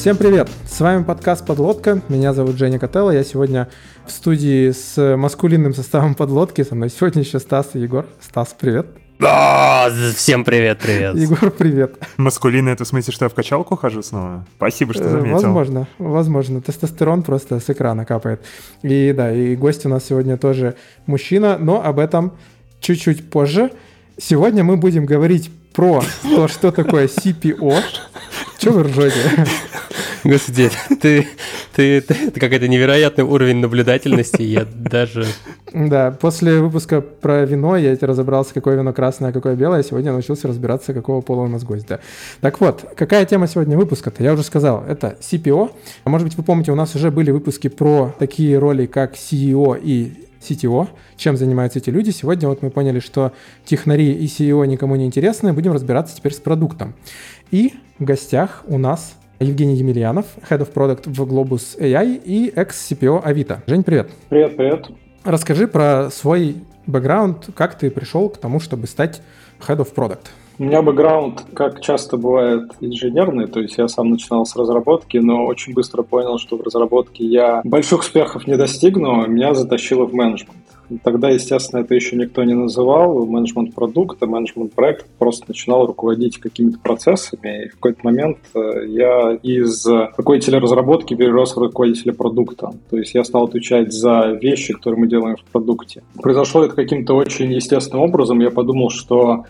Всем привет! С вами подкаст «Подлодка». Меня зовут Женя Котелло. Я сегодня в студии с маскулинным составом «Подлодки». Со мной сегодня еще Стас и Егор. Стас, привет! А, всем привет, привет. Егор, привет. Маскулинно это в смысле, что я в качалку хожу снова? Спасибо, что заметил. Возможно, возможно. Тестостерон просто с экрана капает. И да, и гость у нас сегодня тоже мужчина, но об этом чуть-чуть позже. Сегодня мы будем говорить про то, что такое CPO. Чего вы ржете? Господи, ты, ты, ты это какой-то невероятный уровень наблюдательности, я даже... Да, после выпуска про вино я разобрался, какое вино красное, а какое белое. Сегодня научился разбираться, какого пола у нас гость, да. Так вот, какая тема сегодня выпуска-то? Я уже сказал, это CPO. А может быть, вы помните, у нас уже были выпуски про такие роли, как CEO и CTO, чем занимаются эти люди. Сегодня вот мы поняли, что технари и CEO никому не интересны, будем разбираться теперь с продуктом. И в гостях у нас Евгений Емельянов, Head of Product в Globus AI и ex-CPO Авито. Жень, привет. Привет, привет. Расскажи про свой бэкграунд, как ты пришел к тому, чтобы стать Head of Product. У меня бэкграунд, как часто бывает, инженерный, то есть я сам начинал с разработки, но очень быстро понял, что в разработке я больших успехов не достигну, меня затащило в менеджмент. Тогда, естественно, это еще никто не называл, менеджмент продукта, менеджмент проекта, просто начинал руководить какими-то процессами, и в какой-то момент э, я из руководителя разработки перерос в руководителя продукта. То есть я стал отвечать за вещи, которые мы делаем в продукте. Произошло это каким-то очень естественным образом, я подумал, что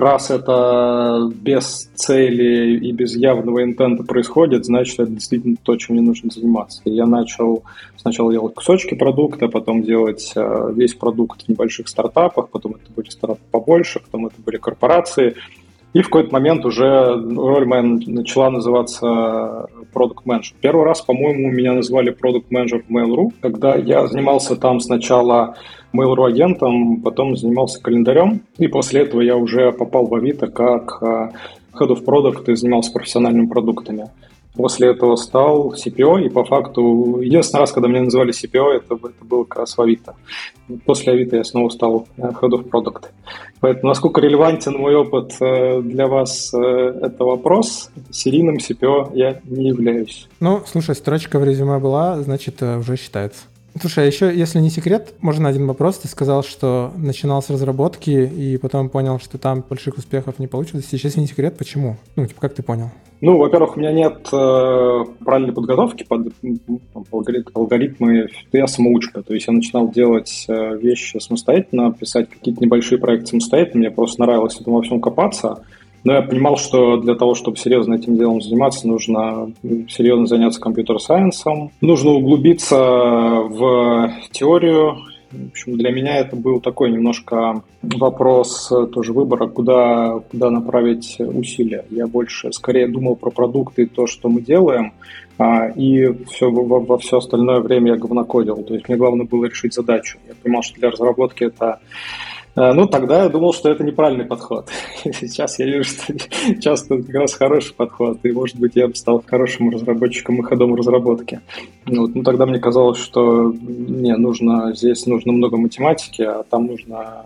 раз это без цели и без явного интента происходит, значит, это действительно то, чем мне нужно заниматься. я начал сначала делать кусочки продукта, потом делать э, весь продукт в небольших стартапах, потом это были стартапы побольше, потом это были корпорации. И в какой-то момент уже роль моя начала называться продукт менеджер. Первый раз, по-моему, меня назвали продукт менеджер в Mail.ru, когда я занимался там сначала Mail.ru агентом, потом занимался календарем, и после этого я уже попал в Авито как э, Head of Product и занимался профессиональными продуктами. После этого стал CPO, и по факту единственный раз, когда меня называли CPO, это, это было как раз в Авито. После Авито я снова стал э, Head of Product. Поэтому насколько релевантен мой опыт э, для вас, это вопрос. Серийным CPO я не являюсь. Ну, слушай, строчка в резюме была, значит, уже считается. Слушай, а еще, если не секрет, можно один вопрос. Ты сказал, что начинал с разработки и потом понял, что там больших успехов не получилось. Сейчас не секрет, почему? Ну, типа, как ты понял? Ну, во-первых, у меня нет э, правильной подготовки под ну, алгоритмы. Я самоучка, то есть я начинал делать э, вещи самостоятельно, писать какие-то небольшие проекты самостоятельно. Мне просто нравилось этому во всем копаться. Но я понимал, что для того, чтобы серьезно этим делом заниматься, нужно серьезно заняться компьютер-сайенсом, нужно углубиться в теорию. В общем, для меня это был такой немножко вопрос тоже выбора, куда, куда направить усилия. Я больше, скорее думал про продукты и то, что мы делаем, а, и все, во, во все остальное время я говнокодил. То есть мне главное было решить задачу. Я понимал, что для разработки это Э, ну, тогда я думал, что это неправильный подход. Сейчас я вижу, что часто как раз хороший подход, и, может быть, я бы стал хорошим разработчиком и ходом разработки. Вот. Ну, тогда мне казалось, что не, нужно, здесь нужно много математики, а там нужно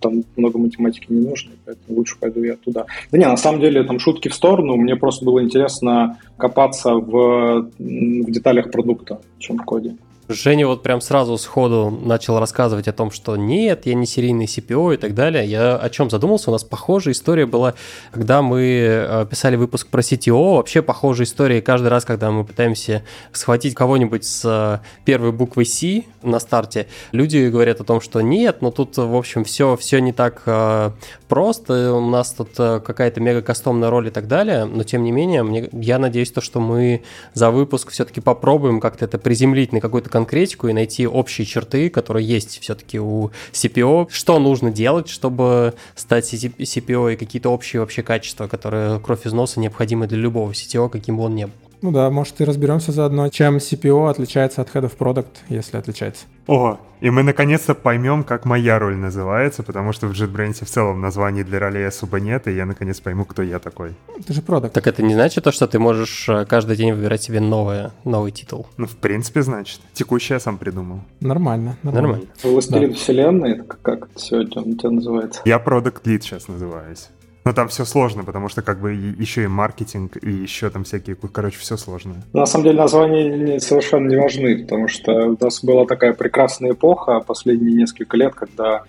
там много математики не нужно, поэтому лучше пойду я туда. Да не, на самом деле, там шутки в сторону, мне просто было интересно копаться в, в деталях продукта, чем в коде. Женя вот прям сразу сходу начал рассказывать о том, что нет, я не серийный CPO и так далее. Я о чем задумался? У нас похожая история была, когда мы э, писали выпуск про CTO. Вообще похожая история каждый раз, когда мы пытаемся схватить кого-нибудь с э, первой буквой C на старте, люди говорят о том, что нет, но тут, в общем, все, все не так э, просто, у нас тут какая-то мега кастомная роль и так далее, но тем не менее, мне, я надеюсь, то, что мы за выпуск все-таки попробуем как-то это приземлить на какой-то конкретику и найти общие черты, которые есть все-таки у CPO, что нужно делать, чтобы стать CPO и какие-то общие вообще качества, которые кровь из носа необходимы для любого CTO, каким бы он ни был. Ну да, может и разберемся заодно, чем CPO отличается от Head of Product, если отличается. О, и мы наконец-то поймем, как моя роль называется, потому что в JetBrains в целом названий для ролей особо нет, и я наконец пойму, кто я такой. Ты же продукт. Так это не значит то, что ты можешь э, каждый день выбирать себе новое, новый титул? Ну, в принципе, значит. Текущий я сам придумал. Нормально. Нормально. нормально. Властелин да. вселенной, как это сегодня у тебя называется? Я продукт лид сейчас называюсь. Но там все сложно, потому что как бы еще и маркетинг, и еще там всякие, короче, все сложно. На самом деле названия совершенно не важны, потому что у нас была такая прекрасная эпоха последние несколько лет, когда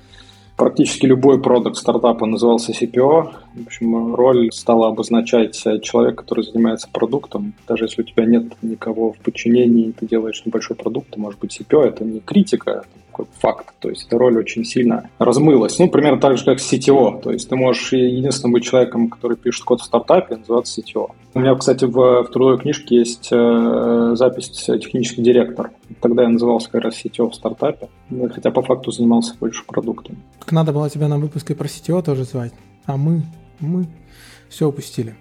практически любой продукт стартапа назывался CPO. В общем, роль стала обозначать человек, который занимается продуктом. Даже если у тебя нет никого в подчинении, ты делаешь небольшой продукт, то может быть CPO, это не критика, факт. То есть эта роль очень сильно размылась. Ну, примерно так же, как CTO. То есть ты можешь единственным быть человеком, который пишет код в стартапе, называться CTO. У меня, кстати, в, в трудовой книжке есть э, запись технический директор. Тогда я назывался как раз CTO в стартапе, хотя по факту занимался больше продуктом. Так надо было тебя на выпуске про CTO тоже звать, а мы, мы все упустили.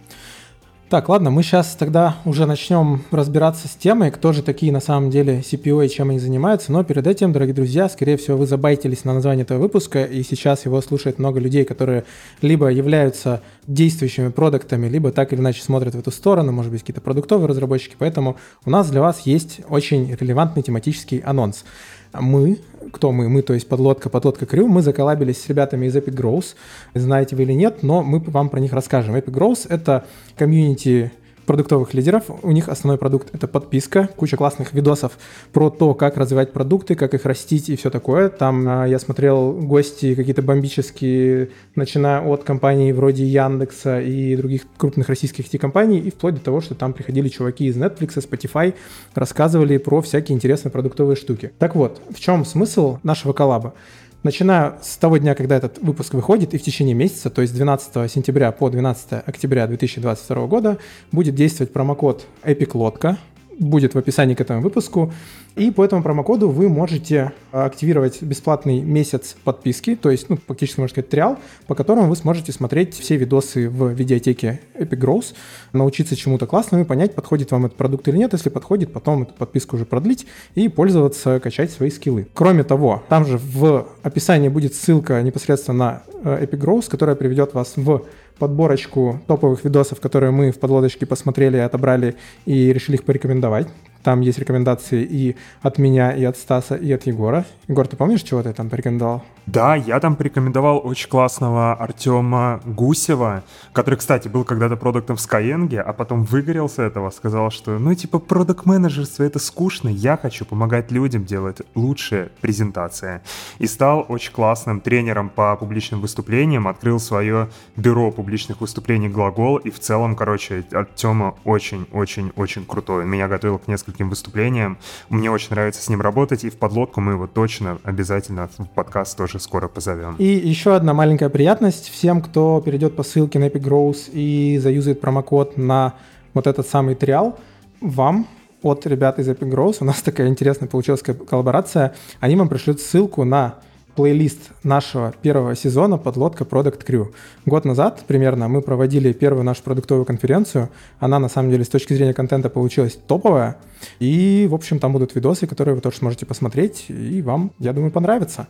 Так, ладно, мы сейчас тогда уже начнем разбираться с темой, кто же такие на самом деле CPO и чем они занимаются. Но перед этим, дорогие друзья, скорее всего, вы забайтились на название этого выпуска, и сейчас его слушает много людей, которые либо являются действующими продуктами, либо так или иначе смотрят в эту сторону, может быть, какие-то продуктовые разработчики. Поэтому у нас для вас есть очень релевантный тематический анонс мы, кто мы? Мы, то есть подлодка, подлодка Крю, мы заколабились с ребятами из Epic Growth, знаете вы или нет, но мы вам про них расскажем. Epic Growth — это комьюнити продуктовых лидеров. У них основной продукт — это подписка, куча классных видосов про то, как развивать продукты, как их растить и все такое. Там а, я смотрел гости какие-то бомбические, начиная от компаний вроде Яндекса и других крупных российских IT-компаний, и вплоть до того, что там приходили чуваки из Netflix, Spotify, рассказывали про всякие интересные продуктовые штуки. Так вот, в чем смысл нашего коллаба? Начиная с того дня, когда этот выпуск выходит, и в течение месяца, то есть 12 сентября по 12 октября 2022 года, будет действовать промокод EPICLODKA, будет в описании к этому выпуску. И по этому промокоду вы можете активировать бесплатный месяц подписки, то есть, ну, фактически, можно сказать, триал, по которому вы сможете смотреть все видосы в видеотеке Epic Growth, научиться чему-то классному и понять, подходит вам этот продукт или нет. Если подходит, потом эту подписку уже продлить и пользоваться, качать свои скиллы. Кроме того, там же в описании будет ссылка непосредственно на э, Epic Growth, которая приведет вас в подборочку топовых видосов, которые мы в подлодочке посмотрели, отобрали и решили их порекомендовать. Там есть рекомендации и от меня, и от Стаса, и от Егора. Егор, ты помнишь, чего ты там порекомендовал? Да, я там порекомендовал очень классного Артема Гусева, который, кстати, был когда-то продуктом в Skyeng, а потом выгорел с этого, сказал, что, ну, типа, продукт менеджерство это скучно, я хочу помогать людям делать лучшие презентации. И стал очень классным тренером по публичным выступлениям, открыл свое бюро публичных выступлений «Глагол», и в целом, короче, Артема очень-очень-очень крутой. Он меня готовил к нескольким выступлениям. Мне очень нравится с ним работать, и в подлодку мы его точно обязательно в подкаст тоже скоро позовем. И еще одна маленькая приятность всем, кто перейдет по ссылке на Epic Growth и заюзает промокод на вот этот самый триал, вам от ребят из Epic Growth, у нас такая интересная получилась коллаборация, они вам пришлют ссылку на плейлист нашего первого сезона «Подлодка Product Crew». Год назад примерно мы проводили первую нашу продуктовую конференцию. Она, на самом деле, с точки зрения контента получилась топовая. И, в общем, там будут видосы, которые вы тоже сможете посмотреть, и вам, я думаю, понравится.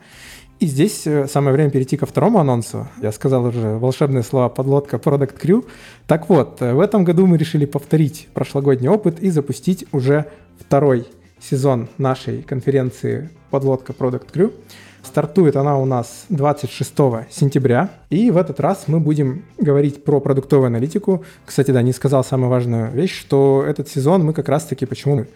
И здесь э, самое время перейти ко второму анонсу. Я сказал уже волшебные слова «подлодка Product Crew». Так вот, э, в этом году мы решили повторить прошлогодний опыт и запустить уже второй сезон нашей конференции «Подлодка Product Crew». Стартует она у нас 26 сентября. И в этот раз мы будем говорить про продуктовую аналитику. Кстати, да, не сказал самую важную вещь, что этот сезон мы как раз-таки, почему мы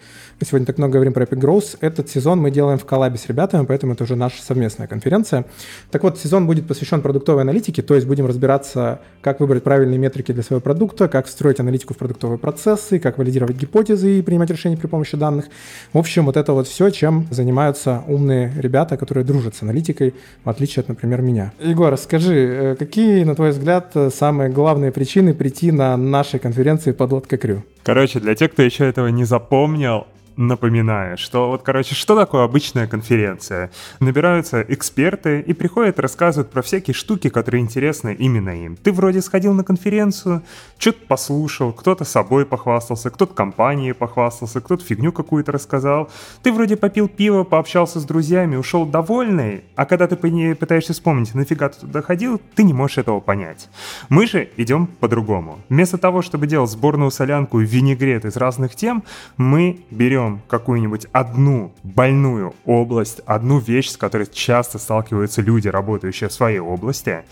сегодня так много говорим про Epic Growth. Этот сезон мы делаем в коллабе с ребятами, поэтому это уже наша совместная конференция. Так вот, сезон будет посвящен продуктовой аналитике, то есть будем разбираться, как выбрать правильные метрики для своего продукта, как встроить аналитику в продуктовые процессы, как валидировать гипотезы и принимать решения при помощи данных. В общем, вот это вот все, чем занимаются умные ребята, которые дружат с аналитикой, в отличие от, например, меня. Егор, скажи, какие, на твой взгляд, самые главные причины прийти на нашей конференции «Подлодка Крю»? Короче, для тех, кто еще этого не запомнил, напоминаю, что вот, короче, что такое обычная конференция? Набираются эксперты и приходят, рассказывают про всякие штуки, которые интересны именно им. Ты вроде сходил на конференцию, что-то послушал, кто-то собой похвастался, кто-то компанией похвастался, кто-то фигню какую-то рассказал. Ты вроде попил пиво, пообщался с друзьями, ушел довольный, а когда ты пытаешься вспомнить, нафига ты туда ходил, ты не можешь этого понять. Мы же идем по-другому. Вместо того, чтобы делать сборную солянку и винегрет из разных тем, мы берем берем какую-нибудь одну больную область, одну вещь, с которой часто сталкиваются люди, работающие в своей области,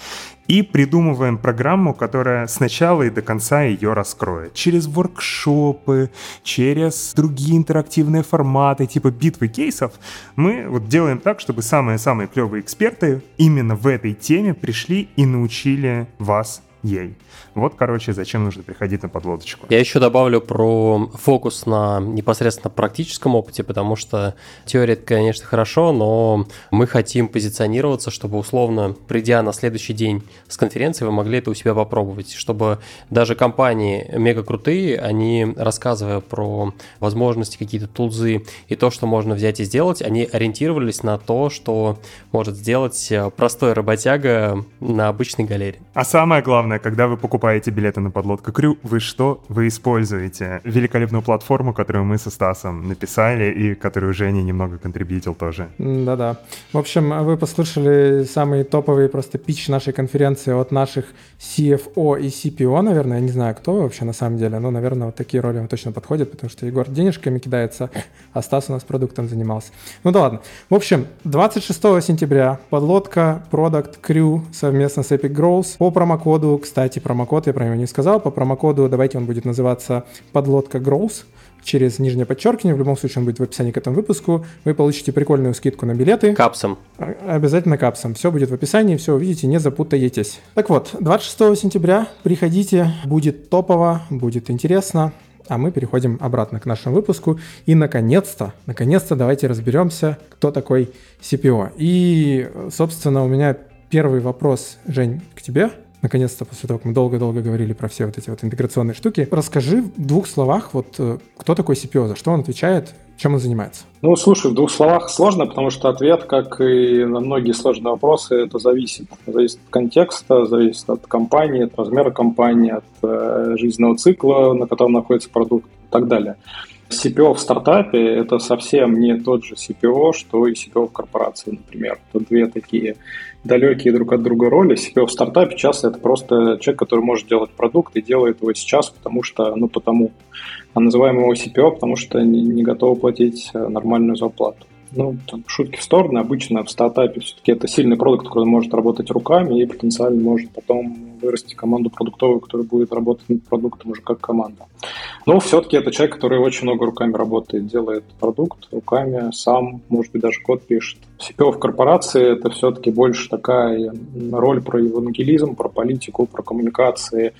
и придумываем программу, которая сначала и до конца ее раскроет. Через воркшопы, через другие интерактивные форматы, типа битвы кейсов, мы вот делаем так, чтобы самые-самые клевые эксперты именно в этой теме пришли и научили вас ей. Вот, короче, зачем нужно приходить на подлодочку. Я еще добавлю про фокус на непосредственно практическом опыте, потому что теория, это, конечно, хорошо, но мы хотим позиционироваться, чтобы условно, придя на следующий день с конференции, вы могли это у себя попробовать, чтобы даже компании мега крутые, они, рассказывая про возможности, какие-то тулзы и то, что можно взять и сделать, они ориентировались на то, что может сделать простой работяга на обычной галере. А самое главное, когда вы покупаете покупаете билеты на подлодку Крю, вы что? Вы используете великолепную платформу, которую мы со Стасом написали и которую Женя немного контрибьютил тоже. Да-да. В общем, вы послушали самые топовые просто пич нашей конференции от наших CFO и CPO, наверное. Я не знаю, кто вообще на самом деле, но, наверное, вот такие роли вам точно подходят, потому что Егор денежками кидается, а Стас у нас продуктом занимался. Ну да ладно. В общем, 26 сентября подлодка Product Crew совместно с Epic Growth по промокоду, кстати, промокод я про него не сказал, по промокоду давайте он будет называться подлодка Growth через нижнее подчеркивание, в любом случае он будет в описании к этому выпуску, вы получите прикольную скидку на билеты. Капсом. А, обязательно капсом. Все будет в описании, все увидите, не запутаетесь. Так вот, 26 сентября приходите, будет топово, будет интересно. А мы переходим обратно к нашему выпуску. И, наконец-то, наконец-то давайте разберемся, кто такой CPO. И, собственно, у меня первый вопрос, Жень, к тебе наконец-то, после того, как мы долго-долго говорили про все вот эти вот интеграционные штуки, расскажи в двух словах, вот э, кто такой CPO, за что он отвечает, чем он занимается? Ну, слушай, в двух словах сложно, потому что ответ, как и на многие сложные вопросы, это зависит. Зависит от контекста, зависит от компании, от размера компании, от э, жизненного цикла, на котором находится продукт и так далее. CPO в стартапе – это совсем не тот же CPO, что и CPO в корпорации, например. Это две такие далекие друг от друга роли. CPO в стартапе часто это просто человек, который может делать продукт и делает его сейчас, потому что, ну, потому. А называем его CPO, потому что не, не готовы платить э, нормальную зарплату ну, там, шутки в сторону, обычно в стартапе все-таки это сильный продукт, который может работать руками и потенциально может потом вырасти команду продуктовую, которая будет работать над продуктом уже как команда. Но все-таки это человек, который очень много руками работает, делает продукт руками, сам, может быть, даже код пишет. CPO в корпорации это все-таки больше такая роль про евангелизм, про политику, про коммуникации,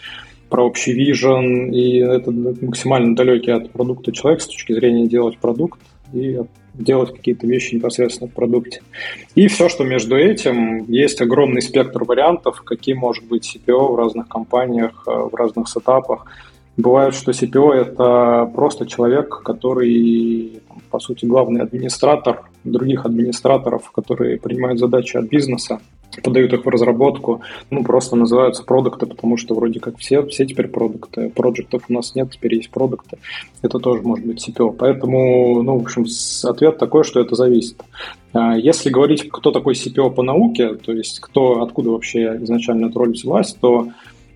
про общий вижен, и это максимально далекий от продукта человек с точки зрения делать продукт и делать какие-то вещи непосредственно в продукте. И все, что между этим, есть огромный спектр вариантов, какие может быть CPO в разных компаниях, э, в разных сетапах. Бывает, что CPO — это просто человек, который, по сути, главный администратор других администраторов, которые принимают задачи от бизнеса подают их в разработку, ну, просто называются продукты, потому что вроде как все, все теперь продукты. Проектов у нас нет, теперь есть продукты. Это тоже может быть CPO. Поэтому, ну, в общем, ответ такой, что это зависит. А если говорить, кто такой CPO по науке, то есть кто, откуда вообще изначально эта роль взялась, то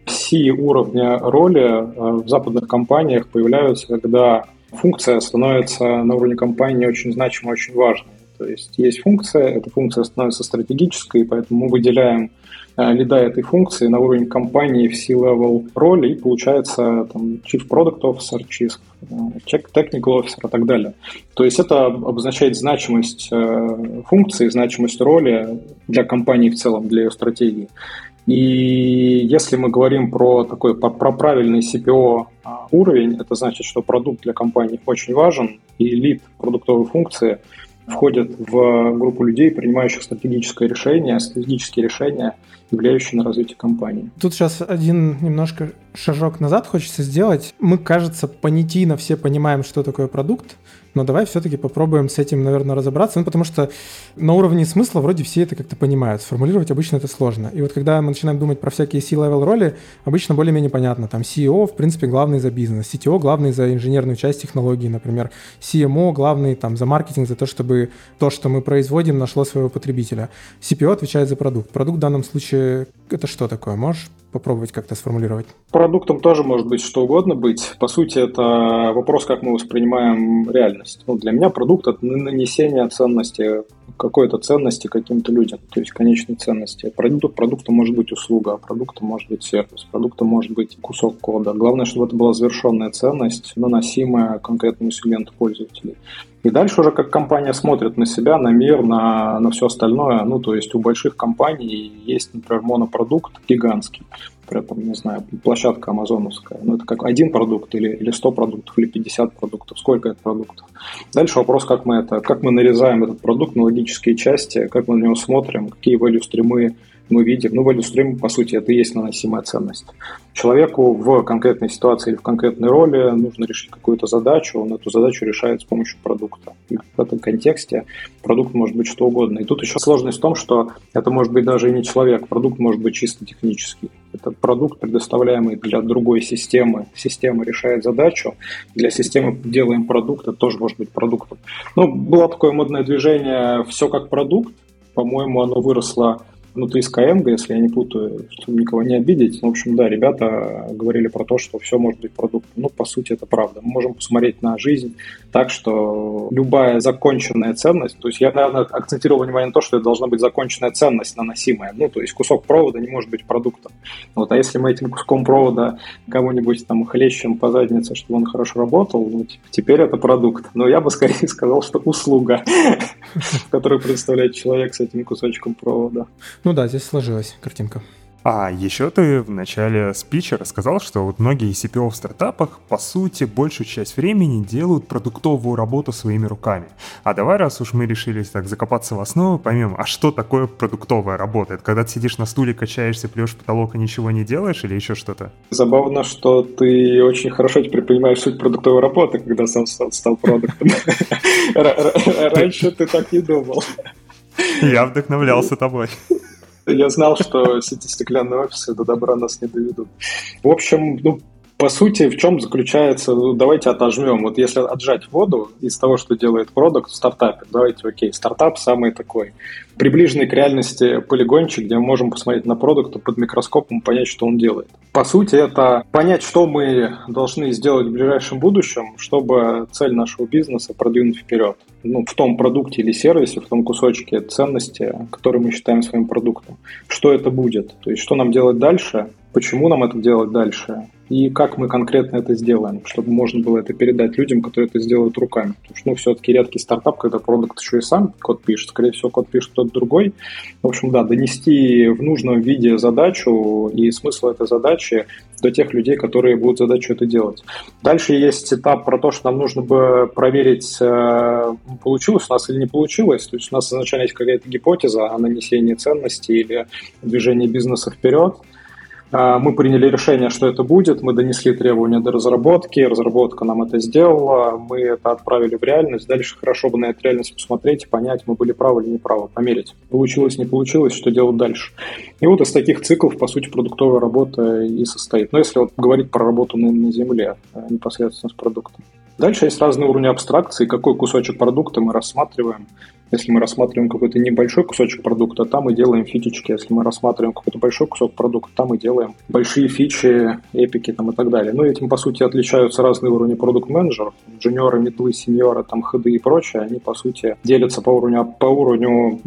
все уровня роли а, в западных компаниях появляются, когда функция становится на уровне компании очень значимой, очень важной. То есть есть функция, эта функция становится стратегической, поэтому мы выделяем э, лида этой функции на уровень компании в C-level роли, и получается там, Chief Product Officer, Chief э, Technical Officer и так далее. То есть это обозначает значимость э, функции, значимость роли для компании в целом, для ее стратегии. И если мы говорим про такой про правильный CPO уровень, это значит, что продукт для компании очень важен, и лид продуктовой функции – входят в группу людей, принимающих стратегическое решение, стратегические решения, влияющие на развитие компании. Тут сейчас один немножко шажок назад хочется сделать. Мы, кажется, понятийно все понимаем, что такое продукт, но давай все-таки попробуем с этим, наверное, разобраться, ну, потому что на уровне смысла вроде все это как-то понимают. Сформулировать обычно это сложно. И вот когда мы начинаем думать про всякие C-level роли, обычно более-менее понятно. Там CEO, в принципе, главный за бизнес, CTO главный за инженерную часть технологии, например, CMO главный там за маркетинг, за то, чтобы то, что мы производим, нашло своего потребителя. CPO отвечает за продукт. Продукт в данном случае это что такое? Можешь попробовать как-то сформулировать? Продуктом тоже может быть что угодно быть. По сути, это вопрос, как мы воспринимаем реальность. Ну, для меня продукт – это нанесение ценности, какой-то ценности каким-то людям, то есть конечной ценности. Продукт, продуктом может быть услуга, а продуктом может быть сервис, продуктом может быть кусок кода. Главное, чтобы это была завершенная ценность, наносимая конкретному сегменту пользователей. И дальше уже как компания смотрит на себя, на мир, на, на все остальное. Ну, то есть у больших компаний есть, например, монопродукт гигантский. При этом, не знаю, площадка амазоновская. Ну, это как один продукт или, или 100 продуктов, или 50 продуктов. Сколько это продуктов? Дальше вопрос, как мы это, как мы нарезаем этот продукт на логические части, как мы на него смотрим, какие value стримы мы видим, ну, value stream, по сути, это и есть наносимая ценность. Человеку в конкретной ситуации или в конкретной роли нужно решить какую-то задачу, он эту задачу решает с помощью продукта. И в этом контексте продукт может быть что угодно. И тут еще сложность в том, что это может быть даже и не человек, продукт может быть чисто технический. Это продукт, предоставляемый для другой системы. Система решает задачу, для системы делаем продукт, это тоже может быть продуктом. Ну, было такое модное движение «все как продукт», по-моему, оно выросло внутри Skyeng, если я не путаю, чтобы никого не обидеть. Ну, в общем, да, ребята говорили про то, что все может быть продуктом. Ну, по сути, это правда. Мы можем посмотреть на жизнь так, что любая законченная ценность, то есть я, наверное, акцентировал внимание на то, что это должна быть законченная ценность наносимая. Ну, то есть кусок провода не может быть продуктом. Вот, а если мы этим куском провода кого-нибудь там хлещем по заднице, чтобы он хорошо работал, ну, типа, теперь это продукт. Но я бы скорее сказал, что услуга, которую представляет человек с этим кусочком провода. Ну да, здесь сложилась картинка. А еще ты в начале спича рассказал, что вот многие CPO в стартапах, по сути, большую часть времени делают продуктовую работу своими руками. А давай, раз уж мы решились так закопаться в основу, поймем, а что такое продуктовая работа? Это когда ты сидишь на стуле, качаешься, плешь потолок и ничего не делаешь или еще что-то? Забавно, что ты очень хорошо теперь понимаешь суть продуктовой работы, когда сам стал, стал продуктом. Раньше ты так не думал. Я вдохновлялся тобой. Я знал, что эти стеклянные офисы до добра нас не доведут. В общем, ну, по сути, в чем заключается, ну, давайте отожмем. Вот если отжать воду из того, что делает продукт в стартапе, давайте, окей, стартап самый такой приближенный к реальности полигончик, где мы можем посмотреть на продукт под микроскопом, понять, что он делает. По сути, это понять, что мы должны сделать в ближайшем будущем, чтобы цель нашего бизнеса продвинуть вперед. Ну, в том продукте или сервисе, в том кусочке ценности, который мы считаем своим продуктом. Что это будет? То есть, что нам делать дальше, почему нам это делать дальше, и как мы конкретно это сделаем, чтобы можно было это передать людям, которые это сделают руками. Потому что, ну, все-таки редкий стартап, когда продукт еще и сам код пишет, скорее всего, код пишет кто-то другой. В общем, да, донести в нужном виде задачу и смысл этой задачи до тех людей, которые будут задачу это делать. Дальше есть этап про то, что нам нужно бы проверить, э, получилось у нас или не получилось. То есть у нас изначально есть какая-то гипотеза о нанесении ценности или движении бизнеса вперед – мы приняли решение, что это будет, мы донесли требования до разработки, разработка нам это сделала, мы это отправили в реальность. Дальше хорошо бы на эту реальность посмотреть и понять, мы были правы или неправы, померить. Получилось, не получилось, что делать дальше. И вот из таких циклов, по сути, продуктовая работа и состоит. Но если вот говорить про работу на, на земле, а непосредственно с продуктом. Дальше есть разные уровни абстракции, какой кусочек продукта мы рассматриваем, если мы рассматриваем какой-то небольшой кусочек продукта, там мы делаем фичечки. Если мы рассматриваем какой-то большой кусок продукта, там мы делаем большие фичи, эпики там, и так далее. Ну, этим, по сути, отличаются разные уровни продукт-менеджеров. Джуниоры, медлы, сеньоры, там, ходы и прочее. Они, по сути, делятся по уровню, по уровню,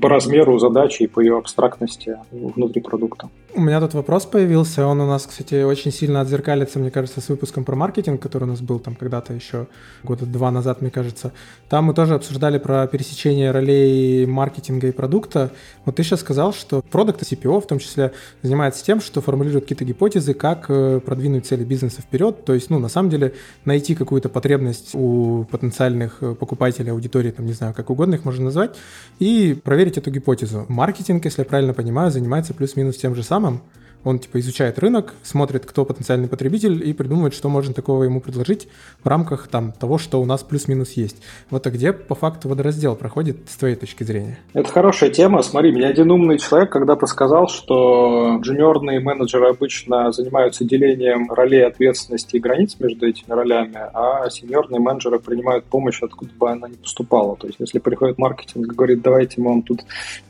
по размеру задачи и по ее абстрактности внутри продукта. У меня тут вопрос появился. Он у нас, кстати, очень сильно отзеркалится, мне кажется, с выпуском про маркетинг, который у нас был там когда-то еще года два назад, мне кажется. Там мы тоже обсуждали про пересечение ролей маркетинга и продукта. Вот ты сейчас сказал, что продукт CPO в том числе занимается тем, что формулирует какие-то гипотезы, как э, продвинуть цели бизнеса вперед. То есть, ну, на самом деле, найти какую-то потребность у потенциальных э, покупателей, аудитории, там, не знаю, как угодно их можно назвать, и проверить эту гипотезу. Маркетинг, если я правильно понимаю, занимается плюс-минус тем же самым, Он типа изучает рынок, смотрит, кто потенциальный потребитель и придумывает, что можно такого ему предложить в рамках там того, что у нас плюс-минус есть. Вот а где по факту водораздел проходит с твоей точки зрения? Это хорошая тема. Смотри, мне один умный человек когда-то сказал, что джуниорные менеджеры обычно занимаются делением ролей ответственности и границ между этими ролями, а сеньорные менеджеры принимают помощь, откуда бы она ни поступала. То есть, если приходит маркетинг и говорит, давайте мы вам тут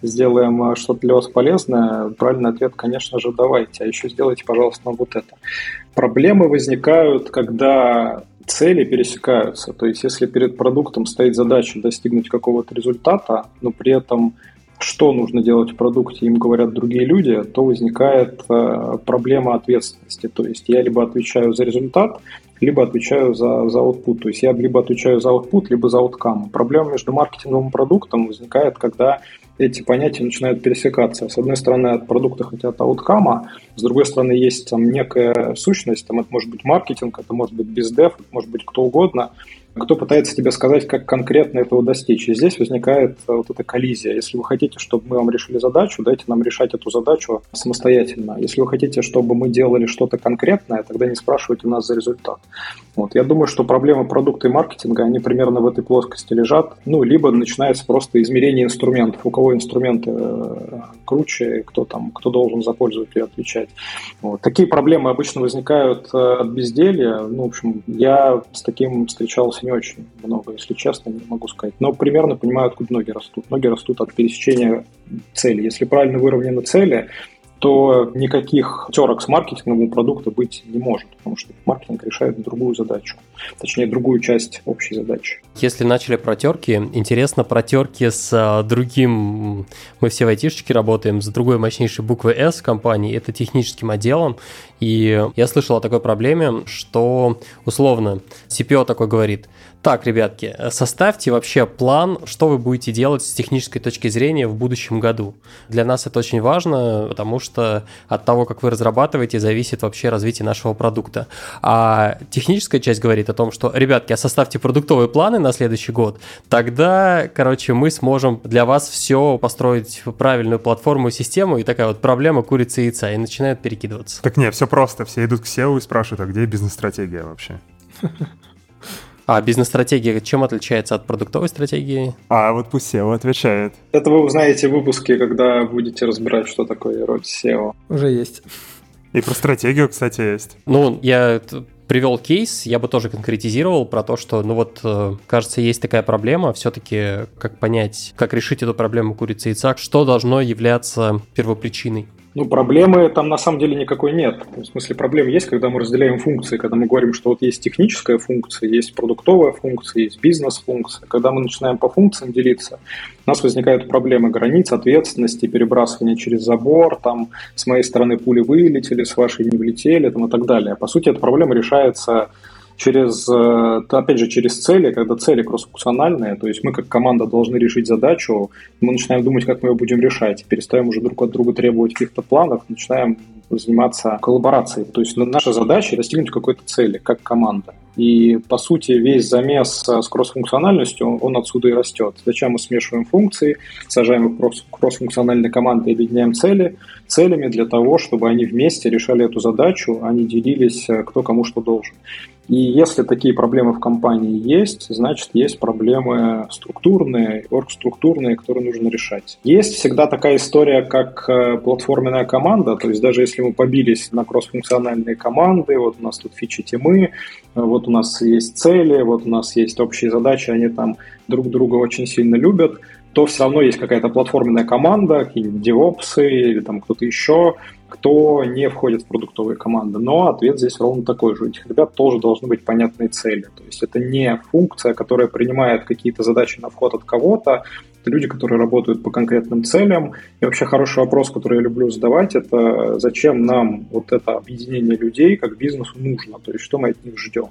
сделаем а, что-то для вас полезное, правильный ответ, конечно же, давайте. А еще сделайте, пожалуйста, нам вот это. Проблемы возникают, когда цели пересекаются. То есть, если перед продуктом стоит задача достигнуть какого-то результата, но при этом что нужно делать в продукте, им говорят другие люди, то возникает э, проблема ответственности. То есть я либо отвечаю за результат, либо отвечаю за, за output. То есть я либо отвечаю за output, либо за outcome. Проблема между маркетинговым продуктом возникает, когда эти понятия начинают пересекаться. С одной стороны, от продукта хотят ауткама, с другой стороны, есть там некая сущность, там это может быть маркетинг, это может быть бездев, это может быть кто угодно, кто пытается тебе сказать, как конкретно этого достичь. И здесь возникает э, вот эта коллизия. Если вы хотите, чтобы мы вам решили задачу, дайте нам решать эту задачу самостоятельно. Если вы хотите, чтобы мы делали что-то конкретное, тогда не спрашивайте нас за результат. Вот. Я думаю, что проблемы продукта и маркетинга, они примерно в этой плоскости лежат. Ну, либо начинается просто измерение инструментов. У кого инструменты э, круче, кто там, кто должен за пользователя отвечать. Вот. Такие проблемы обычно возникают э, от безделья. Ну, в общем, я с таким встречался не очень много, если честно, не могу сказать. Но примерно понимаю, откуда ноги растут. Ноги растут от пересечения цели. Если правильно выровнены цели, то никаких терок с маркетингом у продукта быть не может, потому что маркетинг решает другую задачу, точнее, другую часть общей задачи. Если начали про терки, интересно про терки с а, другим, мы все в айтишечке работаем, с другой мощнейшей буквой S компании, это техническим отделом, и я слышал о такой проблеме, что условно CPO такой говорит – так, ребятки, составьте вообще план, что вы будете делать с технической точки зрения в будущем году. Для нас это очень важно, потому что от того, как вы разрабатываете, зависит вообще развитие нашего продукта. А техническая часть говорит о том, что, ребятки, а составьте продуктовые планы на следующий год, тогда, короче, мы сможем для вас все построить в правильную платформу и систему, и такая вот проблема курицы и яйца, и начинает перекидываться. Так не, все просто, все идут к SEO и спрашивают, а где бизнес-стратегия вообще? А бизнес-стратегия чем отличается от продуктовой стратегии? А вот пусть SEO отвечает. Это вы узнаете в выпуске, когда будете разбирать, что такое роль SEO. Уже есть. И про стратегию, кстати, есть. Ну, я привел кейс, я бы тоже конкретизировал про то, что, ну вот, э, кажется, есть такая проблема, все-таки как понять, как решить эту проблему курицы и яйца, что должно являться первопричиной. Ну, проблемы там на самом деле никакой нет. В смысле, проблем есть, когда мы разделяем функции, когда мы говорим, что вот есть техническая функция, есть продуктовая функция, есть бизнес-функция. Когда мы начинаем по функциям делиться, у нас возникают проблемы границ, ответственности, перебрасывания через забор, там, с моей стороны пули вылетели, с вашей не влетели, там, и так далее. По сути, эта проблема решается через, э, опять же, через цели, когда цели кроссфункциональные, то есть мы как команда должны решить задачу, мы начинаем думать, как мы ее будем решать, перестаем уже друг от друга требовать каких-то планов, начинаем заниматься коллаборацией. То есть наша задача достигнуть какой-то цели, как команда. И, по сути, весь замес с кроссфункциональностью, он отсюда и растет. Зачем мы смешиваем функции, сажаем их в кроссфункциональные команды и объединяем цели, целями для того, чтобы они вместе решали эту задачу, а не делились, э, кто кому что должен. И если такие проблемы в компании есть, значит, есть проблемы структурные, оргструктурные, которые нужно решать. Есть всегда такая история, как э, платформенная команда, то есть даже если мы побились на кроссфункциональные команды, вот у нас тут фичи темы, вот у нас есть цели, вот у нас есть общие задачи, они там друг друга очень сильно любят, то все равно есть какая-то платформенная команда, какие-нибудь девопсы или там кто-то еще, кто не входит в продуктовые команды. Но ответ здесь ровно такой же. У этих ребят тоже должны быть понятные цели. То есть это не функция, которая принимает какие-то задачи на вход от кого-то, это люди, которые работают по конкретным целям. И вообще хороший вопрос, который я люблю задавать, это зачем нам вот это объединение людей как бизнесу нужно? То есть что мы от них ждем?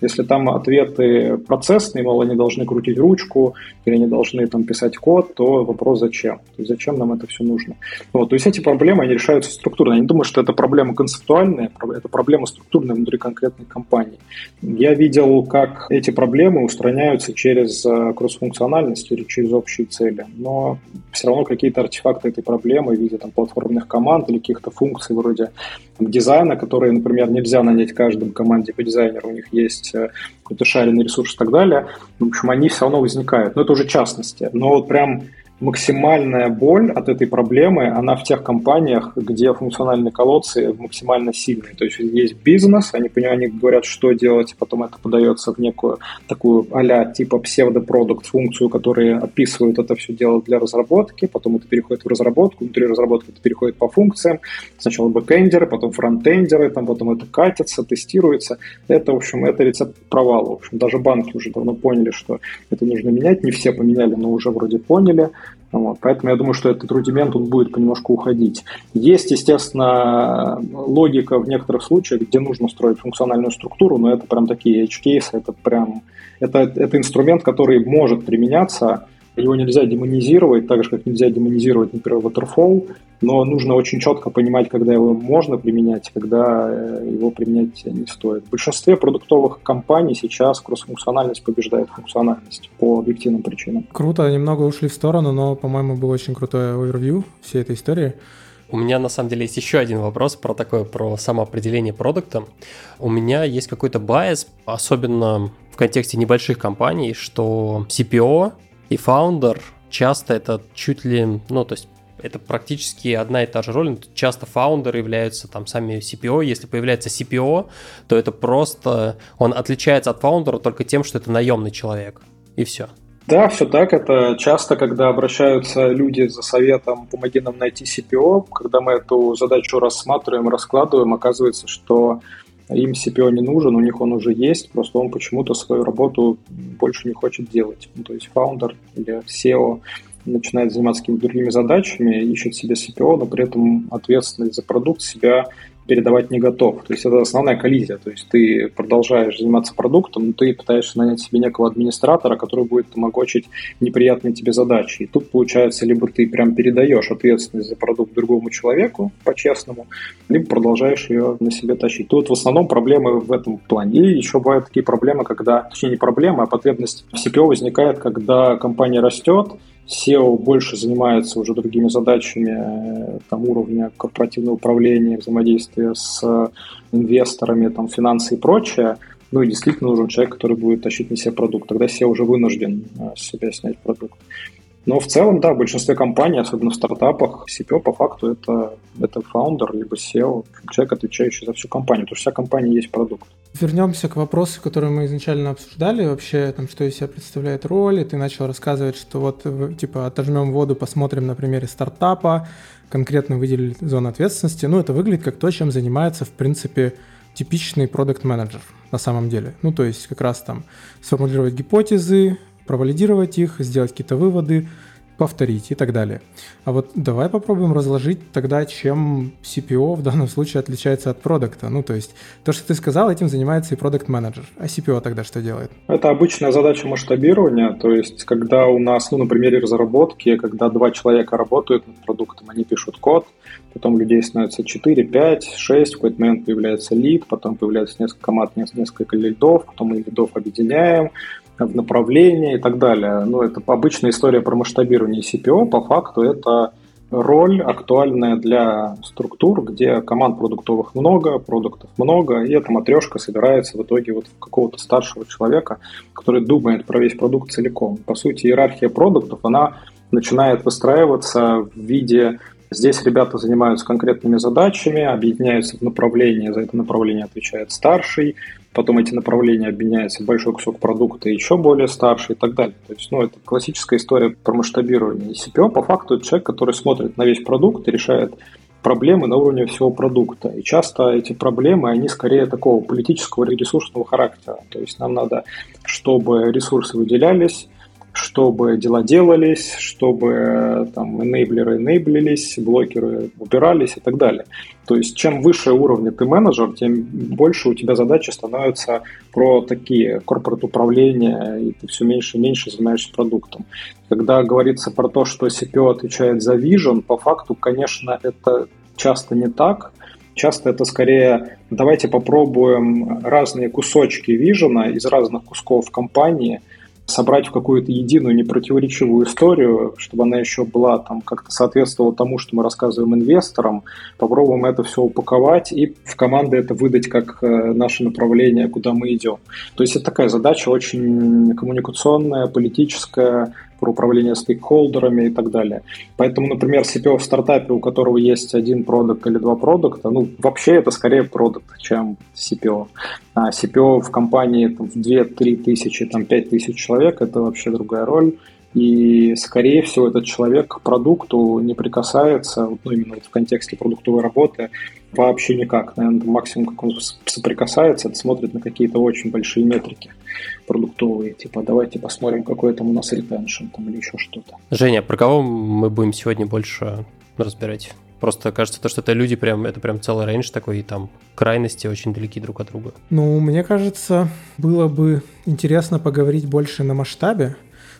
Если там ответы процессные, мол, они должны крутить ручку или они должны там писать код, то вопрос зачем? То есть зачем нам это все нужно? Вот, то есть эти проблемы, они решаются структурно структурная. Я не думаю, что это проблема концептуальная, это проблема структурная внутри конкретной компании. Я видел, как эти проблемы устраняются через э, кроссфункциональность или через общие цели, но все равно какие-то артефакты этой проблемы в виде там, платформенных команд или каких-то функций вроде там, дизайна, которые, например, нельзя нанять каждому команде по дизайнеру, у них есть э, какой-то шаренный ресурс и так далее. В общем, они все равно возникают. Но это уже частности. Но вот прям максимальная боль от этой проблемы, она в тех компаниях, где функциональные колодцы максимально сильные. То есть есть бизнес, они, они говорят, что делать, потом это подается в некую такую а типа псевдопродукт функцию, которые описывают это все дело для разработки, потом это переходит в разработку, внутри разработки это переходит по функциям, сначала бэкэндеры, потом фронтендеры, там потом это катится, тестируется. Это, в общем, это рецепт провала. В общем, даже банки уже давно поняли, что это нужно менять. Не все поменяли, но уже вроде поняли. Вот, поэтому я думаю, что этот рудимент он будет понемножку уходить. Есть, естественно, логика в некоторых случаях, где нужно строить функциональную структуру, но это прям такие edge cases, это прям это, это инструмент, который может применяться его нельзя демонизировать, так же, как нельзя демонизировать, например, Waterfall, но нужно очень четко понимать, когда его можно применять, когда э, его применять не стоит. В большинстве продуктовых компаний сейчас кроссфункциональность побеждает функциональность по объективным причинам. Круто, немного ушли в сторону, но, по-моему, был очень крутой овервью всей этой истории. У меня на самом деле есть еще один вопрос про такое, про самоопределение продукта. У меня есть какой-то байс, особенно в контексте небольших компаний, что CPO и фаундер часто это чуть ли, ну, то есть это практически одна и та же роль. Часто фаундеры являются там сами CPO. Если появляется CPO, то это просто... Он отличается от фаундера только тем, что это наемный человек. И все. Да, все так. Это часто, когда обращаются люди за советом, помоги нам найти CPO, когда мы эту задачу рассматриваем, раскладываем, оказывается, что им CPO не нужен, у них он уже есть, просто он почему-то свою работу больше не хочет делать. Ну, то есть фаундер или CEO начинает заниматься какими-то другими задачами, ищет себе CPO, но при этом ответственность за продукт себя передавать не готов. То есть это основная коллизия. То есть ты продолжаешь заниматься продуктом, но ты пытаешься нанять себе некого администратора, который будет помогочить неприятные тебе задачи. И тут получается, либо ты прям передаешь ответственность за продукт другому человеку по-честному, либо продолжаешь ее на себе тащить. Тут в основном проблемы в этом плане. И еще бывают такие проблемы, когда, точнее не проблемы, а потребность в CPO возникает, когда компания растет, SEO больше занимается уже другими задачами э, там, уровня корпоративного управления, взаимодействия с инвесторами, там, финансы и прочее. Ну и действительно нужен человек, который будет тащить на себя продукт. Тогда SEO уже вынужден э, с себя снять продукт. Но в целом, да, в большинстве компаний, особенно в стартапах, CPO по факту это, это фаундер, либо SEO, человек, отвечающий за всю компанию, потому что вся компания есть продукт. Вернемся к вопросу, который мы изначально обсуждали, вообще, там, что из себя представляет роль, и ты начал рассказывать, что вот, типа, отожмем воду, посмотрим на примере стартапа, конкретно выделили зону ответственности. Ну, это выглядит как то, чем занимается, в принципе, типичный продукт менеджер на самом деле. Ну, то есть как раз там сформулировать гипотезы, провалидировать их, сделать какие-то выводы, повторить и так далее. А вот давай попробуем разложить тогда, чем CPO в данном случае отличается от продукта. Ну, то есть то, что ты сказал, этим занимается и продукт менеджер А CPO тогда что делает? Это обычная задача масштабирования. То есть когда у нас, ну, на примере разработки, когда два человека работают над продуктом, они пишут код, потом людей становится 4, 5, 6, в какой-то момент появляется лид, потом появляется несколько команд, несколько лидов, потом мы лидов объединяем, в направлении и так далее. Ну, это обычная история про масштабирование CPO. По факту это роль актуальная для структур, где команд продуктовых много, продуктов много, и эта матрешка собирается в итоге вот в какого-то старшего человека, который думает про весь продукт целиком. По сути, иерархия продуктов, она начинает выстраиваться в виде Здесь ребята занимаются конкретными задачами, объединяются в направлении, за это направление отвечает старший, потом эти направления объединяются в большой кусок продукта еще более старший и так далее. То есть, ну, это классическая история про масштабирование. И CPO по факту это человек, который смотрит на весь продукт и решает проблемы на уровне всего продукта. И часто эти проблемы, они скорее такого политического или ресурсного характера. То есть нам надо, чтобы ресурсы выделялись, чтобы дела делались, чтобы там энейблеры энейблились, блокеры убирались и так далее. То есть чем выше уровня ты менеджер, тем больше у тебя задачи становятся про такие корпорат управления, и ты все меньше и меньше занимаешься продуктом. Когда говорится про то, что CPO отвечает за vision, по факту, конечно, это часто не так. Часто это скорее давайте попробуем разные кусочки вижена из разных кусков компании – собрать в какую-то единую непротиворечивую историю, чтобы она еще была там как-то соответствовала тому, что мы рассказываем инвесторам, попробуем это все упаковать и в команды это выдать как э, наше направление, куда мы идем. То есть это такая задача очень коммуникационная, политическая, про управление стейкхолдерами и так далее. Поэтому, например, CPO в стартапе, у которого есть один продукт или два продукта, ну, вообще это скорее продукт, чем CPO. А CPO в компании там, в 2-3 тысячи, там, 5 тысяч человек, это вообще другая роль. И, скорее всего, этот человек к продукту не прикасается, ну, именно вот в контексте продуктовой работы, вообще никак. Наверное, максимум, как он соприкасается, это смотрит на какие-то очень большие метрики продуктовые. Типа, давайте посмотрим, какой там у нас ретеншн там, или еще что-то. Женя, про кого мы будем сегодня больше разбирать? Просто кажется, то, что это люди прям, это прям целый рейндж такой, и там крайности очень далеки друг от друга. Ну, мне кажется, было бы интересно поговорить больше на масштабе,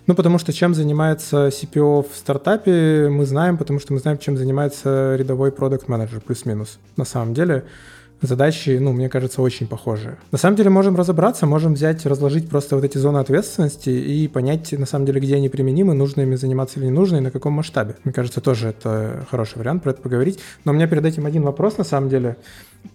ну, потому что чем занимается CPO в стартапе, мы знаем, потому что мы знаем, чем занимается рядовой продукт менеджер плюс-минус. На самом деле, задачи, ну, мне кажется, очень похожие. На самом деле можем разобраться, можем взять, разложить просто вот эти зоны ответственности и понять, на самом деле, где они применимы, нужно ими заниматься или не нужно, и на каком масштабе. Мне кажется, тоже это хороший вариант про это поговорить. Но у меня перед этим один вопрос, на самом деле.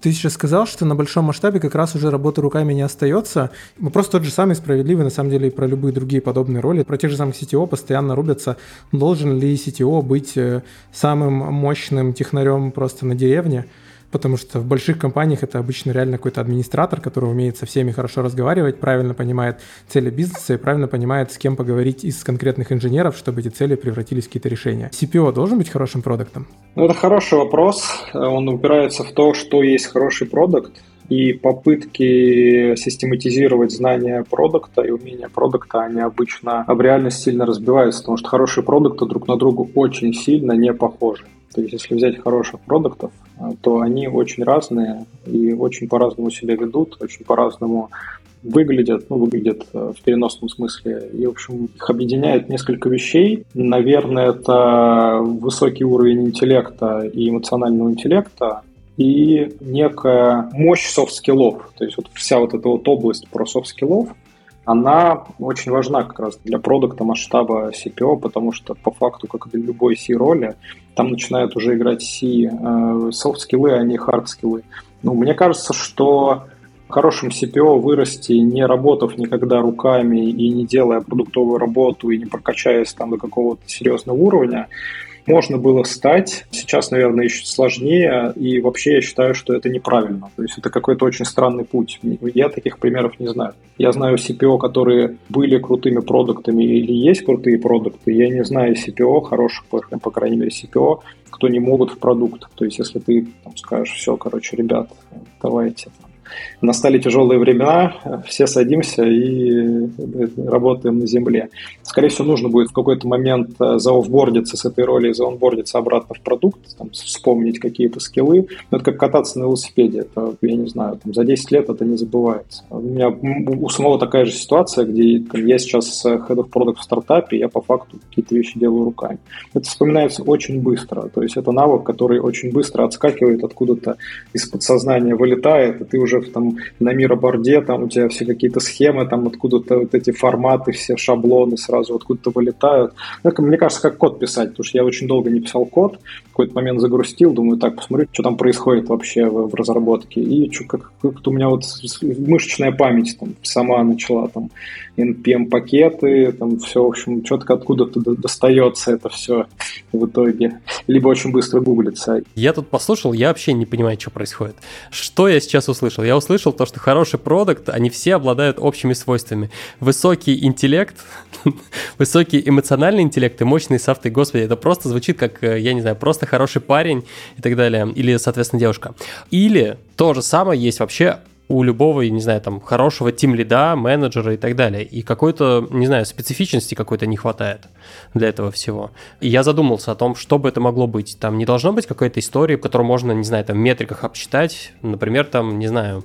Ты сейчас сказал, что на большом масштабе как раз уже работы руками не остается. Вопрос тот же самый справедливый, на самом деле, и про любые другие подобные роли. Про тех же самых CTO постоянно рубятся, должен ли CTO быть э, самым мощным технарем просто на деревне потому что в больших компаниях это обычно реально какой-то администратор, который умеет со всеми хорошо разговаривать, правильно понимает цели бизнеса и правильно понимает, с кем поговорить из конкретных инженеров, чтобы эти цели превратились в какие-то решения. CPO должен быть хорошим продуктом? Ну, это хороший вопрос. Он упирается в то, что есть хороший продукт, и попытки систематизировать знания продукта и умения продукта, они обычно в реальность сильно разбиваются, потому что хорошие продукты друг на друга очень сильно не похожи. То есть, если взять хороших продуктов, а, то они очень разные и очень по-разному себя ведут, очень по-разному выглядят, ну, выглядят э, в переносном смысле. И, в общем, их объединяет несколько вещей. Наверное, это высокий уровень интеллекта и эмоционального интеллекта, и некая мощь софт-скиллов. То есть вот вся вот эта вот область про софт-скиллов, она очень важна как раз для продукта масштаба CPO, потому что по факту, как и для любой C-роли, там начинают уже играть C, э, софт-скиллы, а не хард-скиллы. Ну, мне кажется, что хорошим CPO вырасти, не работав никогда руками и не делая продуктовую работу и не прокачаясь там до какого-то серьезного уровня, можно было стать. Сейчас, наверное, еще сложнее, и вообще я считаю, что это неправильно. То есть это какой-то очень странный путь. Я таких примеров не знаю. Я знаю CPO, которые были крутыми продуктами или есть крутые продукты. Я не знаю CPO, хороших, по крайней мере, CPO, кто не могут в продукт. То есть если ты там, скажешь, все, короче, ребят, давайте настали тяжелые времена, все садимся и работаем на земле. Скорее всего, нужно будет в какой-то момент э, заофбордиться с этой роли, заонбордиться обратно в продукт, там, вспомнить какие-то скиллы. Но это как кататься на велосипеде. Это, я не знаю, там, за 10 лет это не забывается. У меня у самого такая же ситуация, где там, я сейчас head of product в стартапе, я по факту какие-то вещи делаю руками. Это вспоминается очень быстро. То есть это навык, который очень быстро отскакивает откуда-то из подсознания, вылетает, и ты уже там на мироборде, там у тебя все какие-то схемы, там откуда-то вот эти форматы, все шаблоны сразу откуда-то вылетают. Ну, мне кажется, как код писать, потому что я очень долго не писал код, в какой-то момент загрустил, думаю, так, посмотрю, что там происходит вообще в, в разработке. И что, как, как у меня вот мышечная память там сама начала там NPM-пакеты, там все, в общем, четко откуда-то достается это все в итоге. Либо очень быстро гуглится. Я тут послушал, я вообще не понимаю, что происходит. Что я сейчас услышал? Я услышал то, что хороший продукт, они все обладают общими свойствами. Высокий интеллект, высокий эмоциональный интеллект и мощные софты. Господи, это просто звучит как, э, я не знаю, просто хороший парень и так далее. Или, соответственно, девушка. Или то же самое есть вообще у любого, не знаю, там, хорошего тим лида, менеджера и так далее. И какой-то, не знаю, специфичности какой-то не хватает. для этого всего. И я задумался о том, что бы это могло быть. Там не должно быть какой-то истории, которую можно, не знаю, там в метриках обсчитать. Например, там, не знаю,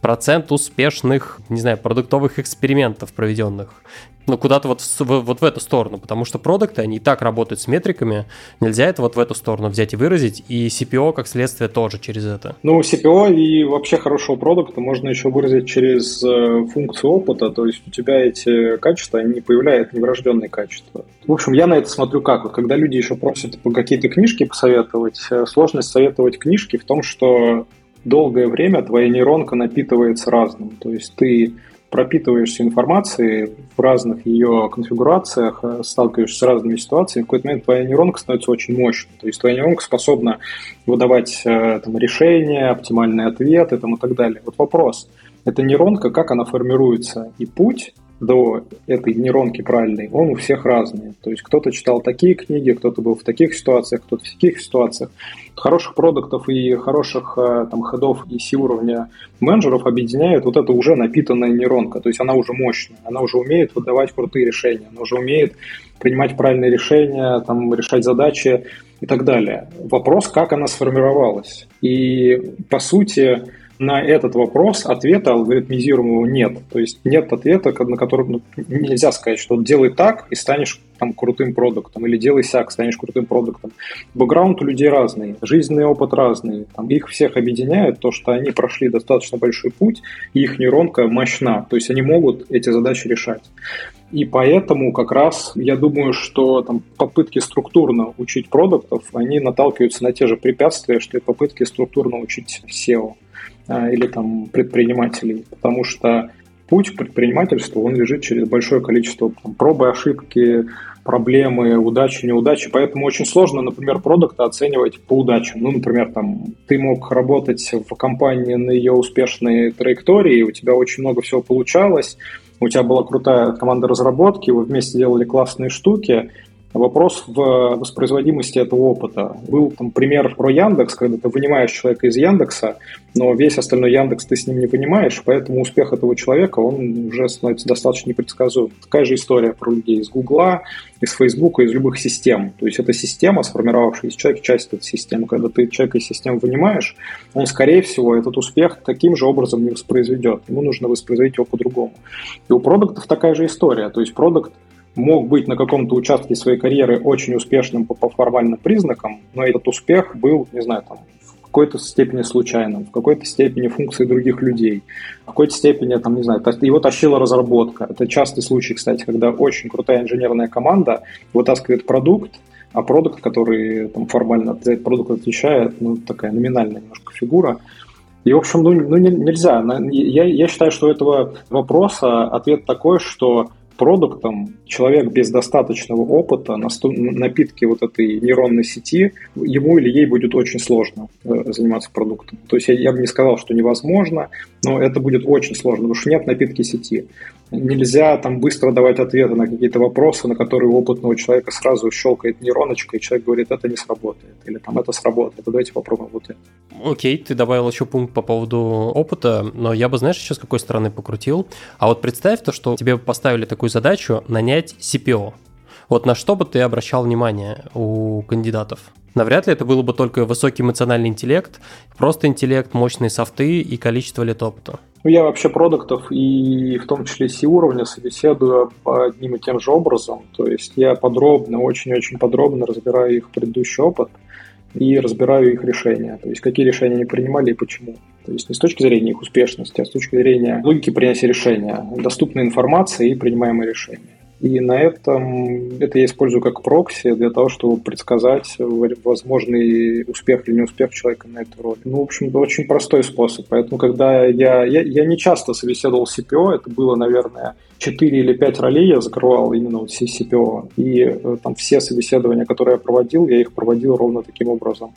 процент успешных, не знаю, продуктовых экспериментов проведенных. Ну, куда-то вот, вот в эту сторону, потому что продукты, они и так работают с метриками, нельзя это вот в эту сторону взять и выразить, и CPO, как следствие, тоже через это. Ну, CPO и вообще хорошего продукта можно еще выразить через э, функцию опыта, то есть у тебя эти качества, они появляют неврожденные качества. В общем, я на это смотрю как. Вот когда люди еще просят какие-то книжки посоветовать, э, сложность советовать книжки в том, что долгое время твоя нейронка напитывается разным. То есть ты пропитываешься информацией в разных ее конфигурациях, э, сталкиваешься с разными ситуациями, в какой-то момент твоя нейронка становится очень мощной. То есть твоя нейронка способна выдавать э, там, решения, оптимальные ответы там, и так далее. Вот вопрос. Эта нейронка, как она формируется? И путь до этой нейронки правильной, он у всех разный. То есть кто-то читал такие книги, кто-то был в таких ситуациях, кто-то в таких ситуациях. Хороших продуктов и хороших э, там, ходов и C-уровня менеджеров объединяет вот эта уже напитанная нейронка. То есть она уже мощная, она уже умеет выдавать крутые решения, она уже умеет принимать правильные решения, там, решать задачи и так далее. Вопрос, как она сформировалась. И, по сути, на этот вопрос ответа алгоритмизируемого нет. То есть нет ответа, на который ну, нельзя сказать, что делай так и станешь там крутым продуктом, или делай сяк, станешь крутым продуктом. Бэкграунд у людей разный, жизненный опыт разный. Там, их всех объединяет то, что они прошли достаточно большой путь, и их нейронка мощна. То есть они могут эти задачи решать. И поэтому как раз я думаю, что там, попытки структурно учить продуктов, они наталкиваются на те же препятствия, что и попытки структурно учить SEO. А, или там предпринимателей, потому что путь к предпринимательству, он лежит через большое количество там, пробы, ошибки, проблемы, удачи, неудачи, поэтому очень сложно, например, продукты оценивать по удачам. Ну, например, там, ты мог работать в компании на ее успешной траектории, у тебя очень много всего получалось, у тебя была крутая команда разработки, вы вместе делали классные штуки, Вопрос в воспроизводимости этого опыта. Был там пример про Яндекс, когда ты вынимаешь человека из Яндекса, но весь остальной Яндекс ты с ним не понимаешь, поэтому успех этого человека, он уже становится достаточно непредсказуем. Такая же история про людей из Гугла, из Фейсбука, из любых систем. То есть это система, сформировавшаяся человек, часть этой системы. Когда ты человека из системы вынимаешь, он, скорее всего, этот успех таким же образом не воспроизведет. Ему нужно воспроизводить его по-другому. И у продуктов такая же история. То есть продукт мог быть на каком-то участке своей карьеры очень успешным по, по формальным признакам, но этот успех был, не знаю, там, в какой-то степени случайным, в какой-то степени функцией других людей, в какой-то степени, там, не знаю, его тащила разработка. Это частый случай, кстати, когда очень крутая инженерная команда вытаскивает продукт, а продукт, который там, формально за этот продукт отвечает, ну, такая номинальная немножко фигура, и, в общем, ну, ну нельзя. Я, я считаю, что у этого вопроса ответ такой, что продуктом, человек без достаточного опыта, напитки вот этой нейронной сети, ему или ей будет очень сложно э, заниматься продуктом. То есть я, я бы не сказал, что невозможно, но это будет очень сложно, потому что нет напитки сети. Нельзя там быстро давать ответы на какие-то вопросы, на которые у опытного человека сразу щелкает нейроночка, и человек говорит, это не сработает, или там это сработает, давайте попробуем вот это. Окей, ты добавил еще пункт по поводу опыта, но я бы, знаешь, еще с какой стороны покрутил. А вот представь то, что тебе поставили такую задачу нанять CPO. Вот на что бы ты обращал внимание у кандидатов? Навряд ли это было бы только высокий эмоциональный интеллект, просто интеллект, мощные софты и количество лет опыта. Ну, я вообще продуктов и в том числе C-уровня собеседую по одним и тем же образом. То есть я подробно, очень-очень подробно разбираю их предыдущий опыт и разбираю их решения. То есть какие решения они принимали и почему. То есть не с точки зрения их успешности, а с точки зрения логики принятия решения, доступной информации и принимаемые решения. И на этом это я использую как прокси для того, чтобы предсказать возможный успех или неуспех человека на этой роли. Ну, в общем, очень простой способ. Поэтому, когда я, я, я не часто собеседовал CPO, это было, наверное, 4 или 5 ролей я закрывал именно вот CPO. И э, там все собеседования, которые я проводил, я их проводил ровно таким образом.